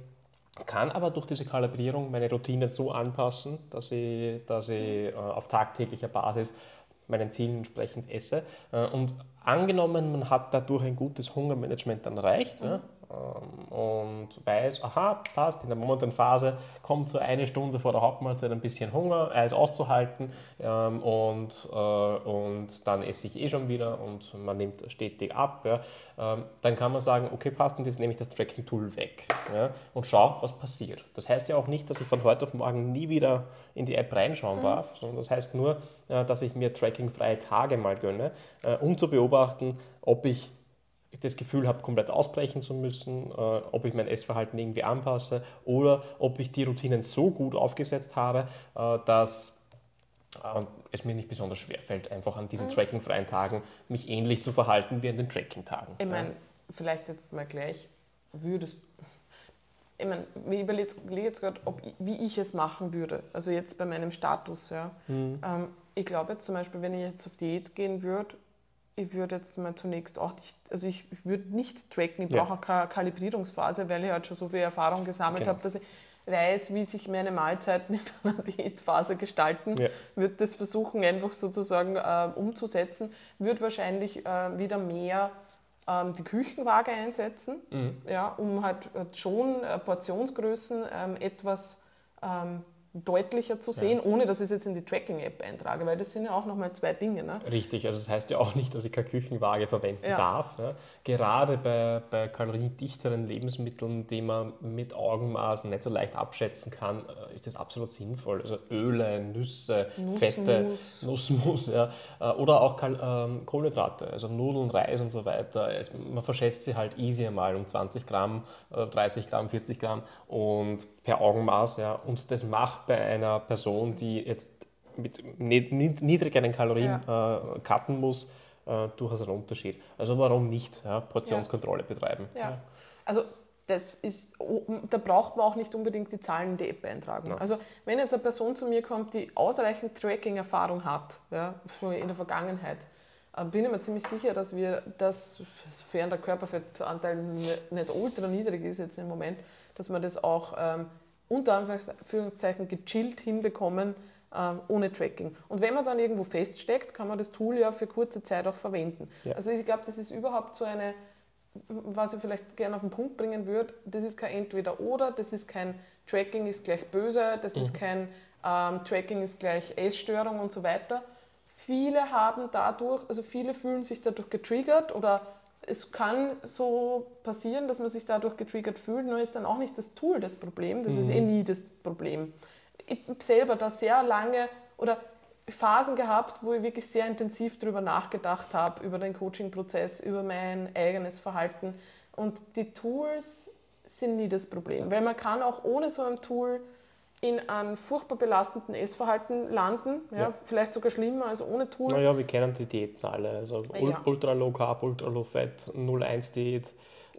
Kann aber durch diese Kalibrierung meine Routine so anpassen, dass ich, dass ich äh, auf tagtäglicher Basis meinen Zielen entsprechend esse. Äh, und angenommen, man hat dadurch ein gutes Hungermanagement dann erreicht, mhm. ja, und weiß, aha, passt, in der momentanen Phase kommt so eine Stunde vor der Hauptmahlzeit ein bisschen Hunger, Eis auszuhalten ähm, und, äh, und dann esse ich eh schon wieder und man nimmt stetig ab, ja, ähm, dann kann man sagen, okay, passt und jetzt nehme ich das Tracking-Tool weg ja, und schaue, was passiert. Das heißt ja auch nicht, dass ich von heute auf morgen nie wieder in die App reinschauen mhm. darf, sondern das heißt nur, äh, dass ich mir trackingfreie Tage mal gönne, äh, um zu beobachten, ob ich das Gefühl habe, komplett ausbrechen zu müssen, äh, ob ich mein Essverhalten irgendwie anpasse oder ob ich die Routinen so gut aufgesetzt habe, äh, dass äh, es mir nicht besonders schwer fällt, einfach an diesen mhm. trackingfreien Tagen mich ähnlich zu verhalten wie an den Tracking-Tagen. Ich meine, vielleicht jetzt mal gleich, würdest ich meine, ich überlege jetzt gerade, wie ich es machen würde. Also jetzt bei meinem Status. Ja. Mhm. Ähm, ich glaube zum Beispiel, wenn ich jetzt auf Diät gehen würde, ich würde jetzt mal zunächst auch nicht, also ich, ich würde nicht tracken, ich brauche ja. auch keine Kalibrierungsphase, weil ich halt schon so viel Erfahrung gesammelt genau. habe, dass ich weiß, wie sich meine Mahlzeiten (laughs) in einer Diätphase gestalten, ja. würde das versuchen, einfach sozusagen äh, umzusetzen, würde wahrscheinlich äh, wieder mehr ähm, die Küchenwaage einsetzen, mhm. ja, um halt, halt schon äh, Portionsgrößen ähm, etwas ähm, deutlicher zu sehen, ja. ohne dass ich es jetzt in die Tracking-App eintrage, weil das sind ja auch nochmal zwei Dinge. Ne? Richtig, also das heißt ja auch nicht, dass ich keine Küchenwaage verwenden ja. darf. Ja? Gerade bei, bei kaloriendichteren Lebensmitteln, die man mit Augenmaßen nicht so leicht abschätzen kann, äh, ist das absolut sinnvoll. Also Öle, Nüsse, Nussmus. Fette, Nussmus ja? Äh, oder auch ähm, Kohlenhydrate, also Nudeln, Reis und so weiter. Man verschätzt sie halt easy einmal um 20 Gramm, 30 Gramm, 40 Gramm und per Augenmaß. Ja? Und das macht bei einer Person, die jetzt mit niedrigeren Kalorien ja. äh, cutten muss, äh, durchaus ein Unterschied. Also warum nicht ja, Portionskontrolle betreiben? Also das ist, da braucht man auch nicht unbedingt die Zahlen in die App eintragen. Ja. Also wenn jetzt eine Person zu mir kommt, die ausreichend Tracking-Erfahrung hat, ja, schon in der Vergangenheit, äh, bin ich mir ziemlich sicher, dass wir das, sofern der Körperfettanteil nicht ultra niedrig ist jetzt im Moment, dass man das auch ähm, unter Anführungszeichen gechillt hinbekommen äh, ohne Tracking. Und wenn man dann irgendwo feststeckt, kann man das Tool ja für kurze Zeit auch verwenden. Ja. Also ich glaube, das ist überhaupt so eine, was ich vielleicht gerne auf den Punkt bringen würde, das ist kein Entweder-Oder, das ist kein Tracking ist gleich böse, das mhm. ist kein ähm, Tracking ist gleich Essstörung und so weiter. Viele haben dadurch, also viele fühlen sich dadurch getriggert oder es kann so passieren, dass man sich dadurch getriggert fühlt, nur ist dann auch nicht das Tool das Problem, das mhm. ist eh nie das Problem. Ich habe selber da sehr lange oder Phasen gehabt, wo ich wirklich sehr intensiv darüber nachgedacht habe, über den Coaching-Prozess, über mein eigenes Verhalten. Und die Tools sind nie das Problem, weil man kann auch ohne so ein Tool in einem furchtbar belastenden Essverhalten landen, ja, ja. vielleicht sogar schlimmer als ohne Tool. Naja, wir kennen die Diäten alle, also ja. Ultra Low Carb, Ultra Low Fat, 0-1 Diät,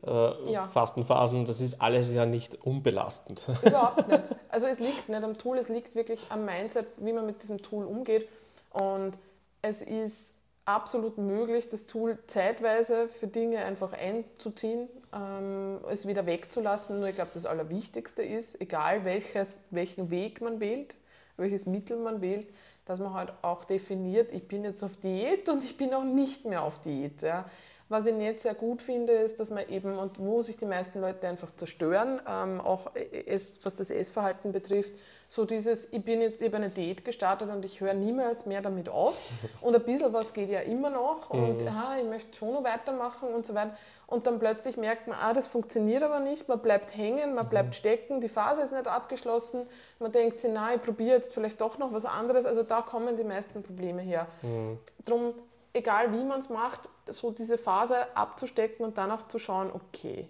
äh, ja. Fastenphasen, das ist alles ja nicht unbelastend. Überhaupt nicht. (laughs) Also es liegt nicht am Tool, es liegt wirklich am Mindset, wie man mit diesem Tool umgeht und es ist absolut möglich, das Tool zeitweise für Dinge einfach einzuziehen, ähm, es wieder wegzulassen. Nur ich glaube, das Allerwichtigste ist, egal welches, welchen Weg man wählt, welches Mittel man wählt, dass man halt auch definiert, ich bin jetzt auf Diät und ich bin auch nicht mehr auf Diät. Ja. Was ich nicht sehr gut finde, ist, dass man eben, und wo sich die meisten Leute einfach zerstören, ähm, auch es, was das Essverhalten betrifft, so dieses, ich bin jetzt eben eine Diät gestartet und ich höre niemals mehr damit auf. (laughs) Und ein bisschen was geht ja immer noch und mhm. aha, ich möchte schon noch weitermachen und so weiter. Und dann plötzlich merkt man, ah, das funktioniert aber nicht, man bleibt hängen, man bleibt mhm. stecken, die Phase ist nicht abgeschlossen, man denkt sich, na, ich probiere jetzt vielleicht doch noch was anderes. Also da kommen die meisten Probleme her. Mhm. Drum egal wie man es macht, so diese Phase abzustecken und dann auch zu schauen, okay,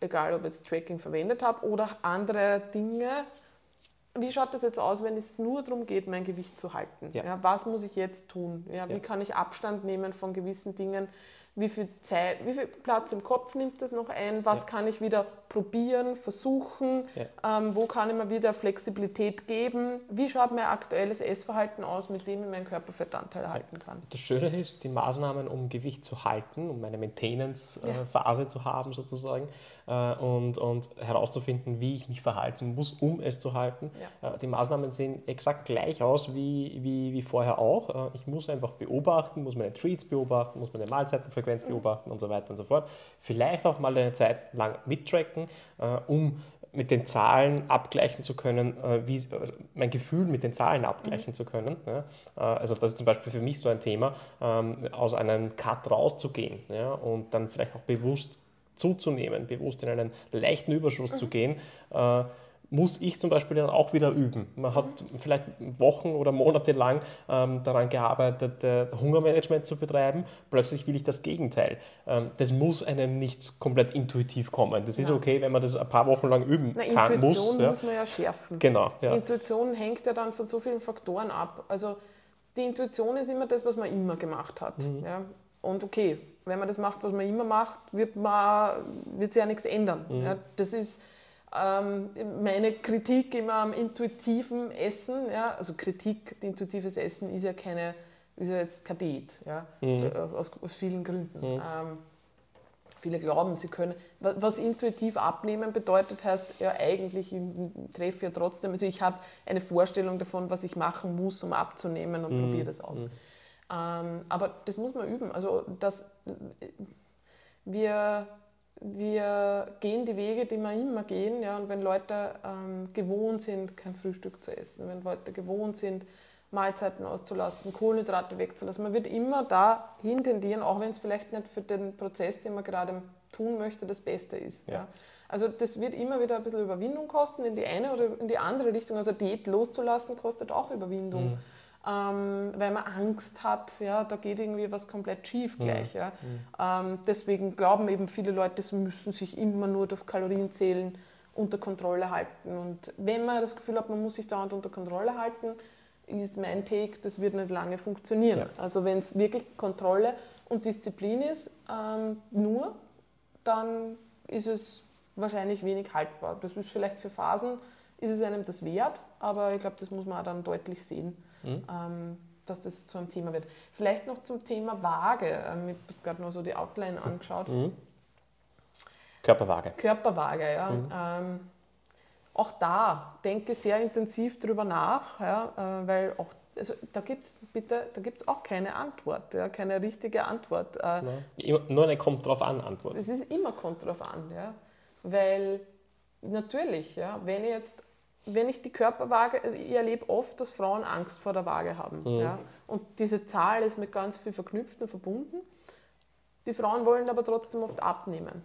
egal ob ich jetzt Tracking verwendet habe oder andere Dinge, wie schaut das jetzt aus, wenn es nur darum geht, mein Gewicht zu halten? Ja. ja was muss ich jetzt tun? Ja, wie kann ich Abstand nehmen von gewissen Dingen? wie viel Zeit, wie viel Platz im Kopf nimmt das noch ein, was kann ich wieder probieren, versuchen, ja. ähm, wo kann ich mir wieder Flexibilität geben, wie schaut mein aktuelles Essverhalten aus, mit dem ich meinen Körperfettanteil halten kann. Das Schöne ist, die Maßnahmen, um Gewicht zu halten, um eine Maintenance-Phase ja. zu haben sozusagen äh, und, und herauszufinden, wie ich mich verhalten muss, um es zu halten. Äh, die Maßnahmen sehen exakt gleich aus wie, wie, wie vorher auch. Äh, ich muss einfach beobachten, muss meine Treats beobachten, muss meine Mahlzeitenfrequenz mhm. beobachten und so weiter und so fort. Vielleicht auch mal eine Zeit lang mittracken, äh, um mit den Zahlen abgleichen zu können, äh, wie, äh, mein Gefühl mit den Zahlen abgleichen mhm. zu können. Also das ist zum Beispiel für mich so ein Thema, ähm, aus einem Cut rauszugehen und dann vielleicht auch bewusst zuzunehmen, bewusst in einen leichten Überschuss mhm. zu gehen muss ich zum Beispiel dann auch wieder üben. Man hat mhm. vielleicht Wochen oder Monate lang ähm, daran gearbeitet, äh, Hungermanagement zu betreiben. Plötzlich will ich das Gegenteil. Ähm, das muss einem nicht komplett intuitiv kommen. Das ist ja. okay, wenn man das ein paar Wochen lang üben Na, kann. Intuition muss, ja. muss man ja schärfen. Genau. Ja. Intuition hängt ja dann von so vielen Faktoren ab. Also die Intuition ist immer das, was man immer gemacht hat. Mhm. Ja? Und okay, wenn man das macht, was man immer macht, wird, man, wird sich ja nichts ändern. Mhm. Ja? Das ist ähm, meine Kritik immer am intuitiven Essen, ja, also Kritik, intuitives Essen ist ja keine, ist ja jetzt kein Diät, ja, mhm. Äh, aus, aus, vielen Gründen. Mhm. Ähm, viele glauben, sie können, was intuitiv abnehmen bedeutet, heißt ja eigentlich, ich treffe ja trotzdem, also ich habe eine Vorstellung davon, was ich machen muss, um abzunehmen und mhm. probiere das aus. Mhm. Ähm, aber das muss man üben. Also das, wir wir gehen die Wege, die wir immer gehen. Ja, und wenn Leute ähm, gewohnt sind, kein Frühstück zu essen, wenn Leute gewohnt sind, Mahlzeiten auszulassen, Kohlenhydrate wegzulassen, man wird immer dahin tendieren, auch wenn es vielleicht nicht für den Prozess, den man gerade tun möchte, das Beste ist. Ja. ja. Also das wird immer wieder ein bisschen Überwindung kosten in die eine oder in die andere Richtung. Also Diät loszulassen kostet auch Überwindung. Mhm ähm, weil man Angst hat, ja, da geht irgendwie was komplett schief gleich. Ja. ja. Ähm, deswegen glauben eben viele Leute, sie müssen sich immer nur das Kalorienzählen unter Kontrolle halten. Und wenn man das Gefühl hat, man muss sich dauernd unter Kontrolle halten, ist mein Take, das wird nicht lange funktionieren. Ja. Also wenn es wirklich Kontrolle und Disziplin ist, ähm, nur, dann ist es wahrscheinlich wenig haltbar. Das ist vielleicht für Phasen, ist es einem das wert, aber ich glaube, das muss man auch dann deutlich sehen mhm. ähm, dass das zu einem Thema wird. Vielleicht noch zum Thema Waage. Ähm, ich habe gerade nur so die Outline angeschaut. Mhm. Körperwaage. Körperwaage, ja. Mhm. Ähm, auch da denke sehr intensiv drüber nach, ja, äh, weil auch also da gibt es bitte, da gibt auch keine Antwort, ja, keine richtige Antwort. Äh, nur eine kommt drauf an Antwort. Es ist immer kommt drauf an, ja, weil natürlich, ja, wenn ich jetzt wenn ich die Körperwaage, also ich erlebe oft, dass Frauen Angst vor der Waage haben. Mhm. Ja? Und diese Zahl ist mit ganz viel verknüpft und verbunden. Die Frauen wollen aber trotzdem oft abnehmen.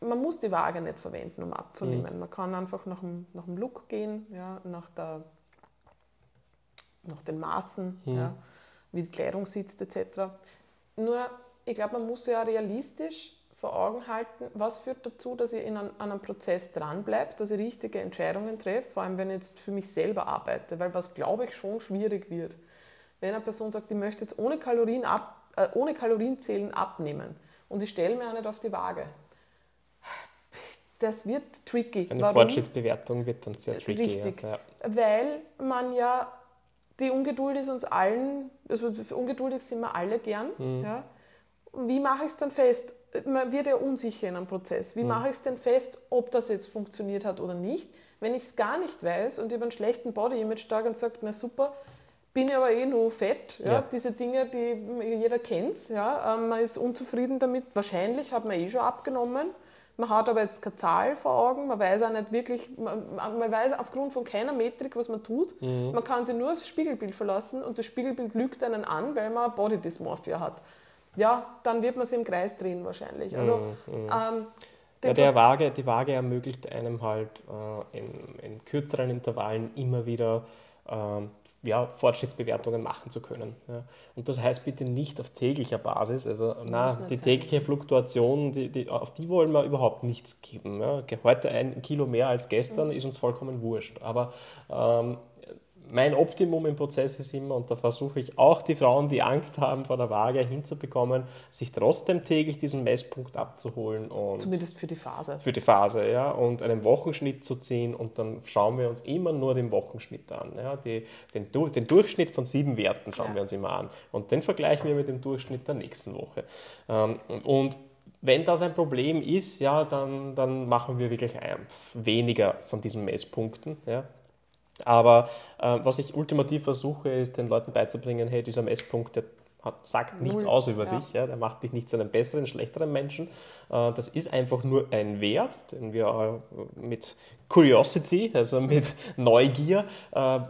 Man muss die Waage nicht verwenden, um abzunehmen. Mhm. Man kann einfach nach dem, nach dem Look gehen, ja, nach, der, nach den Maßen, mhm. ja, wie die Kleidung sitzt etc. Nur, ich glaube, man muss ja realistisch vor Augen halten, was führt dazu, dass ich in an, an einem Prozess dranbleibe, dass ich richtige Entscheidungen treffe, vor allem wenn ich jetzt für mich selber arbeite, weil was glaube ich schon schwierig wird. Wenn eine Person sagt, ich möchte jetzt ohne Kalorien, ab, äh, ohne Kalorienzählen abnehmen und ich stelle mir auch nicht auf die Waage. Das wird tricky. Eine Warum? Fortschrittsbewertung wird dann sehr tricky. Richtig, ja. weil man ja, die Ungeduld ist uns allen, also ungeduldig sind wir alle gern. Mhm. Ja. Wie mache ich es dann fest? Man wird ja unsicher in einem Prozess. Wie mhm. mache ich es denn fest, ob das jetzt funktioniert hat oder nicht? Wenn ich es gar nicht weiß und über einen schlechten Body-Image-Tag und sagt, na super, bin ich aber eh nur fett. Ja? ja. Diese Dinge, die jeder kennt. Ja? Ähm, man ist unzufrieden damit. Wahrscheinlich hat man eh schon abgenommen. Man hat aber jetzt keine Zahl vor Augen. Man weiß auch nicht wirklich, man, man weiß aufgrund von keiner Metrik, was man tut. Mhm. Man kann sich nur aufs Spiegelbild verlassen und das Spiegelbild lügt einen an, weil man Body Dysmorphia hat ja, dann wird man es im Kreis drehen wahrscheinlich. Also, mm, mm. Ähm, ja, der Waage, die Waage ermöglicht einem halt äh, in, in, kürzeren Intervallen immer wieder äh, ja, Fortschrittsbewertungen machen zu können. Ja. Und das heißt bitte nicht auf täglicher Basis. Also na, die tägliche Fluktuation, die, die, auf die wollen wir überhaupt nichts geben. Ja. Heute ein Kilo mehr als gestern mhm. ist uns vollkommen wurscht. Aber ähm, mein Optimum im Prozess ist immer, und da versuche ich auch die Frauen, die Angst haben vor der Waage, hinzubekommen, sich trotzdem täglich diesen Messpunkt abzuholen. Und Zumindest für die Phase. Für die Phase, ja. Und einen Wochenschnitt zu ziehen und dann schauen wir uns immer nur den Wochenschnitt an. Ja. Die, den, den Durchschnitt von sieben Werten schauen ja. wir uns immer an. Und den vergleichen wir mit dem Durchschnitt der nächsten Woche. Ähm, und wenn das ein Problem ist, ja, dann, dann machen wir wirklich weniger von diesen Messpunkten. Ja. Aber äh, was ich ultimativ versuche, ist den Leuten beizubringen, hey, dieser Messpunkt, der hat, sagt Null. nichts aus über ja. dich, ja, der macht dich nicht zu einem besseren, schlechteren Menschen. Äh, das ist einfach nur ein Wert, den wir äh, mit Curiosity, also mit Neugier, äh,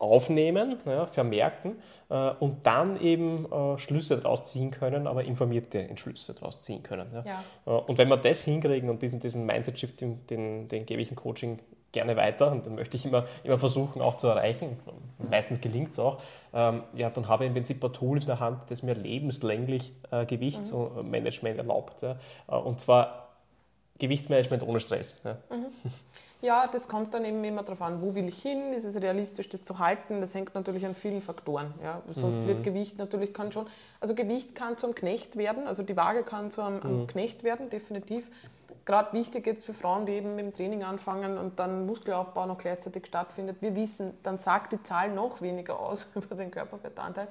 aufnehmen, ja, vermerken äh, und dann eben äh, Schlüsse daraus ziehen können, aber informierte Entschlüsse daraus ziehen können. Ja. Ja. Äh, und wenn wir das hinkriegen und diesen, diesen Mindset-Shift, den, den, den, gebe ich im Coaching gerne weiter und den möchte ich immer, immer versuchen auch zu erreichen. Meistens gelingt es auch. Ähm, ja, dann habe ich im Prinzip ein Tool in der Hand, das mir lebenslänglich äh, Gewichtsmanagement mhm. erlaubt. Ja. Äh, und zwar Gewichtsmanagement ohne Stress. Ja. Mhm. Ja, das kommt dann eben immer darauf an, wo will ich hin, ist es realistisch, das zu halten, das hängt natürlich an vielen Faktoren. Ja. Sonst mhm. wird Gewicht natürlich, kann schon, also Gewicht kann zum Knecht werden, also die Waage kann zu einem, mhm. Knecht werden, definitiv gerade wichtig jetzt für Frauen, die eben mit dem Training anfangen und dann Muskelaufbau noch gleichzeitig stattfindet. Wir wissen, dann sagt die Zahl noch weniger aus (laughs) über den Körperfettanteil.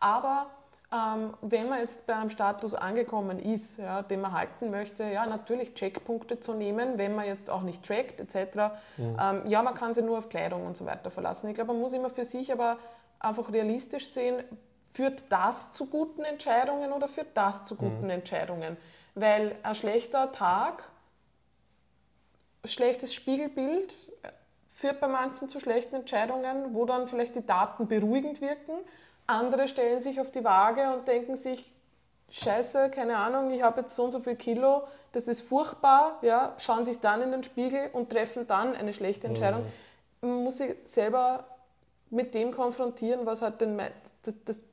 Aber ähm, wenn man jetzt bei einem Status angekommen ist, ja, den man halten möchte, ja, natürlich Checkpunkte zu nehmen, wenn man jetzt auch nicht trackt etc. Mhm. Ähm, ja, man kann sich nur auf Kleidung und so weiter verlassen. Ich glaube, man muss immer für sich aber einfach realistisch sehen, führt das zu guten Entscheidungen oder führt das zu guten mhm. Entscheidungen? Weil ein schlechter Tag, schlechtes Spiegelbild führt bei manchen zu schlechten Entscheidungen, wo dann vielleicht die Daten beruhigend wirken. Andere stellen sich auf die Waage und denken sich, Scheiße, keine Ahnung, ich habe jetzt so und so viel Kilo, das ist furchtbar, ja, schauen sich dann in den Spiegel und treffen dann eine schlechte Entscheidung. Mhm. Man muss sich selber mit dem konfrontieren, was halt den, das, das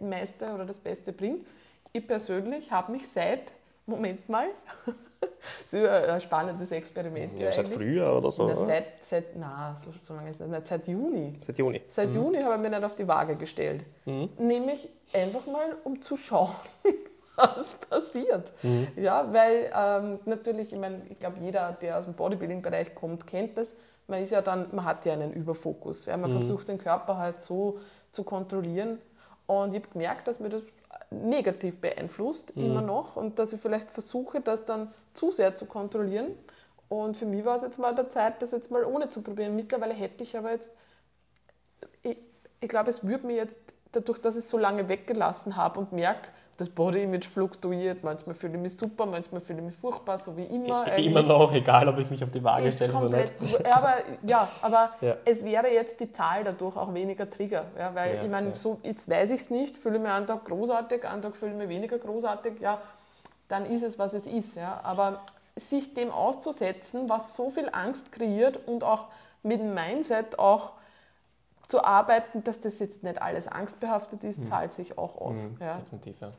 meiste oder das Beste bringt. Ich persönlich habe mich seit Moment mal. (laughs) (laughs) das ist ein spannendes Experiment. Ja, seit früher oder so? Na, seit, seit, na, so, so lange ist das nicht. Seit Juni. Seit Juni. Seit mhm. Juni habe ich mich nicht auf die Waage gestellt. Mhm. Nämlich einfach mal, um zu schauen, (laughs) was passiert. Mhm. Ja, weil ähm, natürlich, ich meine, ich glaube, jeder, der aus dem Bodybuilding-Bereich kommt, kennt das. Man ist ja dann, man hat ja einen Überfokus. Ja? Man mhm. versucht den Körper halt so zu kontrollieren. Und ich habe gemerkt, dass mir das negativ beeinflusst, mhm. immer noch, und dass ich vielleicht versuche, das dann zu sehr zu kontrollieren. Und für mich war es jetzt mal der Zeit, das jetzt mal ohne zu probieren. Mittlerweile hätte ich aber jetzt, ich, ich glaube, es würde mir jetzt, dadurch, dass ich es so lange weggelassen habe und merke, das Body Image fluktuiert. Manchmal fühle ich mich super, manchmal fühle ich mich furchtbar, so wie immer. Eigentlich. Immer noch, egal ob ich mich auf die Waage stelle oder nicht. Aber, ja, aber ja. es wäre jetzt die Zahl dadurch auch weniger Trigger. Ja, weil ja, ich meine, so, jetzt weiß ich es nicht, fühle ich mich einen Tag großartig, einen Tag fühle ich mich weniger großartig. Ja, dann ist es, was es ist. Ja. Aber sich dem auszusetzen, was so viel Angst kreiert und auch mit dem Mindset auch zu arbeiten, dass das jetzt nicht alles angstbehaftet ist, mhm. zahlt sich auch aus. Mhm, ja. Definitiv, ja.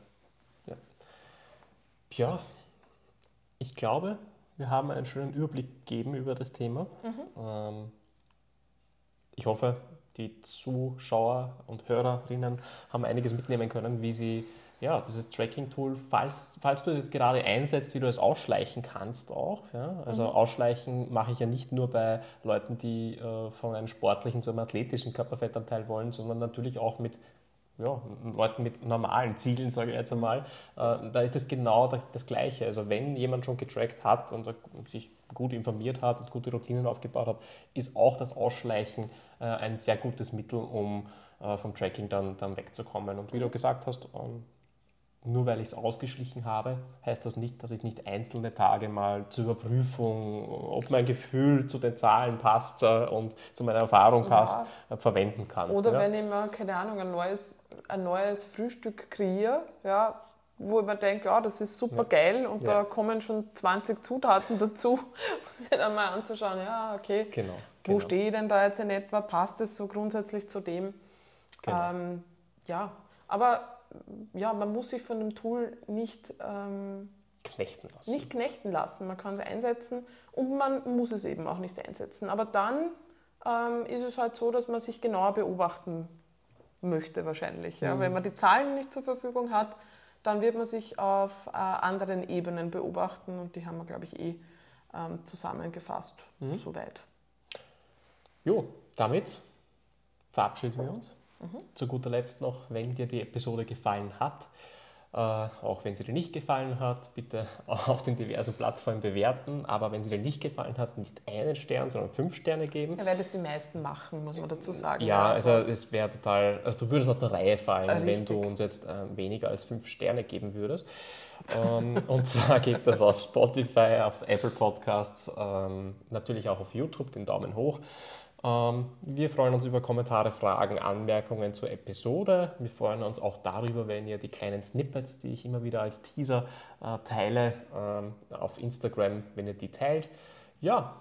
Ja, ich glaube, wir haben einen schönen Überblick gegeben über das Thema. Mhm. Ähm, ich hoffe, die Zuschauer und Hörerinnen haben einiges mitnehmen können, wie sie ja, dieses Tracking-Tool, falls, falls du es jetzt gerade einsetzt, wie du es ausschleichen kannst auch. Ja? Also mhm. ausschleichen mache ich ja nicht nur bei Leuten, die äh, von einem sportlichen zu einem athletischen Körperfettanteil wollen, sondern natürlich auch mit ja, Leuten mit normalen Zielen, sage ich jetzt einmal, äh, da ist es genau das, das, Gleiche. Also wenn jemand schon getrackt hat und sich gut informiert hat und gute Routinen aufgebaut hat, ist auch das Ausschleichen äh, ein sehr gutes Mittel, um äh, vom Tracking dann, dann wegzukommen. Und wie du gesagt hast, ähm, nur weil ich es ausgeschlichen habe, heißt das nicht, dass ich nicht einzelne Tage mal zur Überprüfung, ob mein Gefühl zu den Zahlen passt äh, und zu meiner Erfahrung passt, ja. Äh, verwenden kann. Oder ja. wenn ich mir, keine Ahnung, ein neues, ein neues Frühstück kreiere, ja, wo ich mir denke, ja, das ist super ja. geil und da kommen schon 20 Zutaten dazu, (laughs) sich dann mal anzuschauen, ja, okay. Genau. Wo Genau. stehe ich denn da jetzt in etwa? Passt es so grundsätzlich zu dem? Genau. Ähm, ja, aber ja, man muss sich von dem Tool nicht, ähm, Knechten lassen. nicht knechten lassen. Man kann es einsetzen und man muss es eben auch nicht einsetzen. Aber dann ähm, ist es halt so, dass man sich genauer beobachten möchte wahrscheinlich. Ja? Mhm. Wenn man die Zahlen nicht zur Verfügung hat, dann wird man sich auf äh, anderen Ebenen beobachten und die haben wir, glaube ich, eh ähm, zusammengefasst Mhm. soweit. Jo, damit verabschieden wir uns. Zu guter Letzt noch, wenn dir die Episode gefallen hat, äh, auch wenn sie dir nicht gefallen hat, bitte (laughs) auf den diversen Plattformen bewerten. Aber wenn sie dir nicht gefallen hat, nicht einen Stern, sondern fünf Sterne geben. Ja, weil das die meisten machen, muss man dazu sagen. Ja, also es wäre total, also du würdest aus der Reihe fallen, Ah, wenn du richtig. uns jetzt ähm, weniger als fünf Sterne geben würdest. ähm, (laughs) und zwar geht das auf Spotify, auf Apple Podcasts, ähm, natürlich auch auf YouTube, den Daumen hoch. Ähm, wir freuen uns über Kommentare, Fragen, Anmerkungen zur Episode. Wir freuen uns auch darüber, wenn ihr die kleinen Snippets, die ich immer wieder als Teaser äh, teile, ähm, auf Instagram, wenn ihr die teilt. Ja,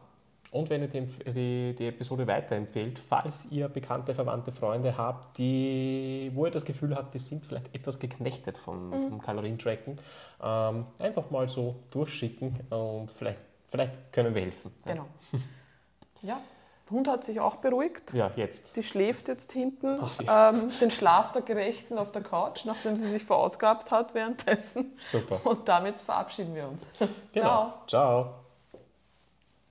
und wenn ihr die, die, die Episode weiterempfehlt, falls ihr bekannte, verwandte Freunde habt, die, wo ihr das Gefühl habt, die sind vielleicht etwas geknechtet vom, vom Kalorientracken, ähm, einfach mal so durchschicken und vielleicht, vielleicht können wir helfen. Genau. (laughs) Ja, Hund hat sich auch beruhigt. Ja, jetzt. Die schläft jetzt hinten Ach, ähm, den Schlaf der Gerechten auf der Couch, nachdem sie sich verausgabt hat währenddessen. Super. Und damit verabschieden wir uns. Genau. Ciao.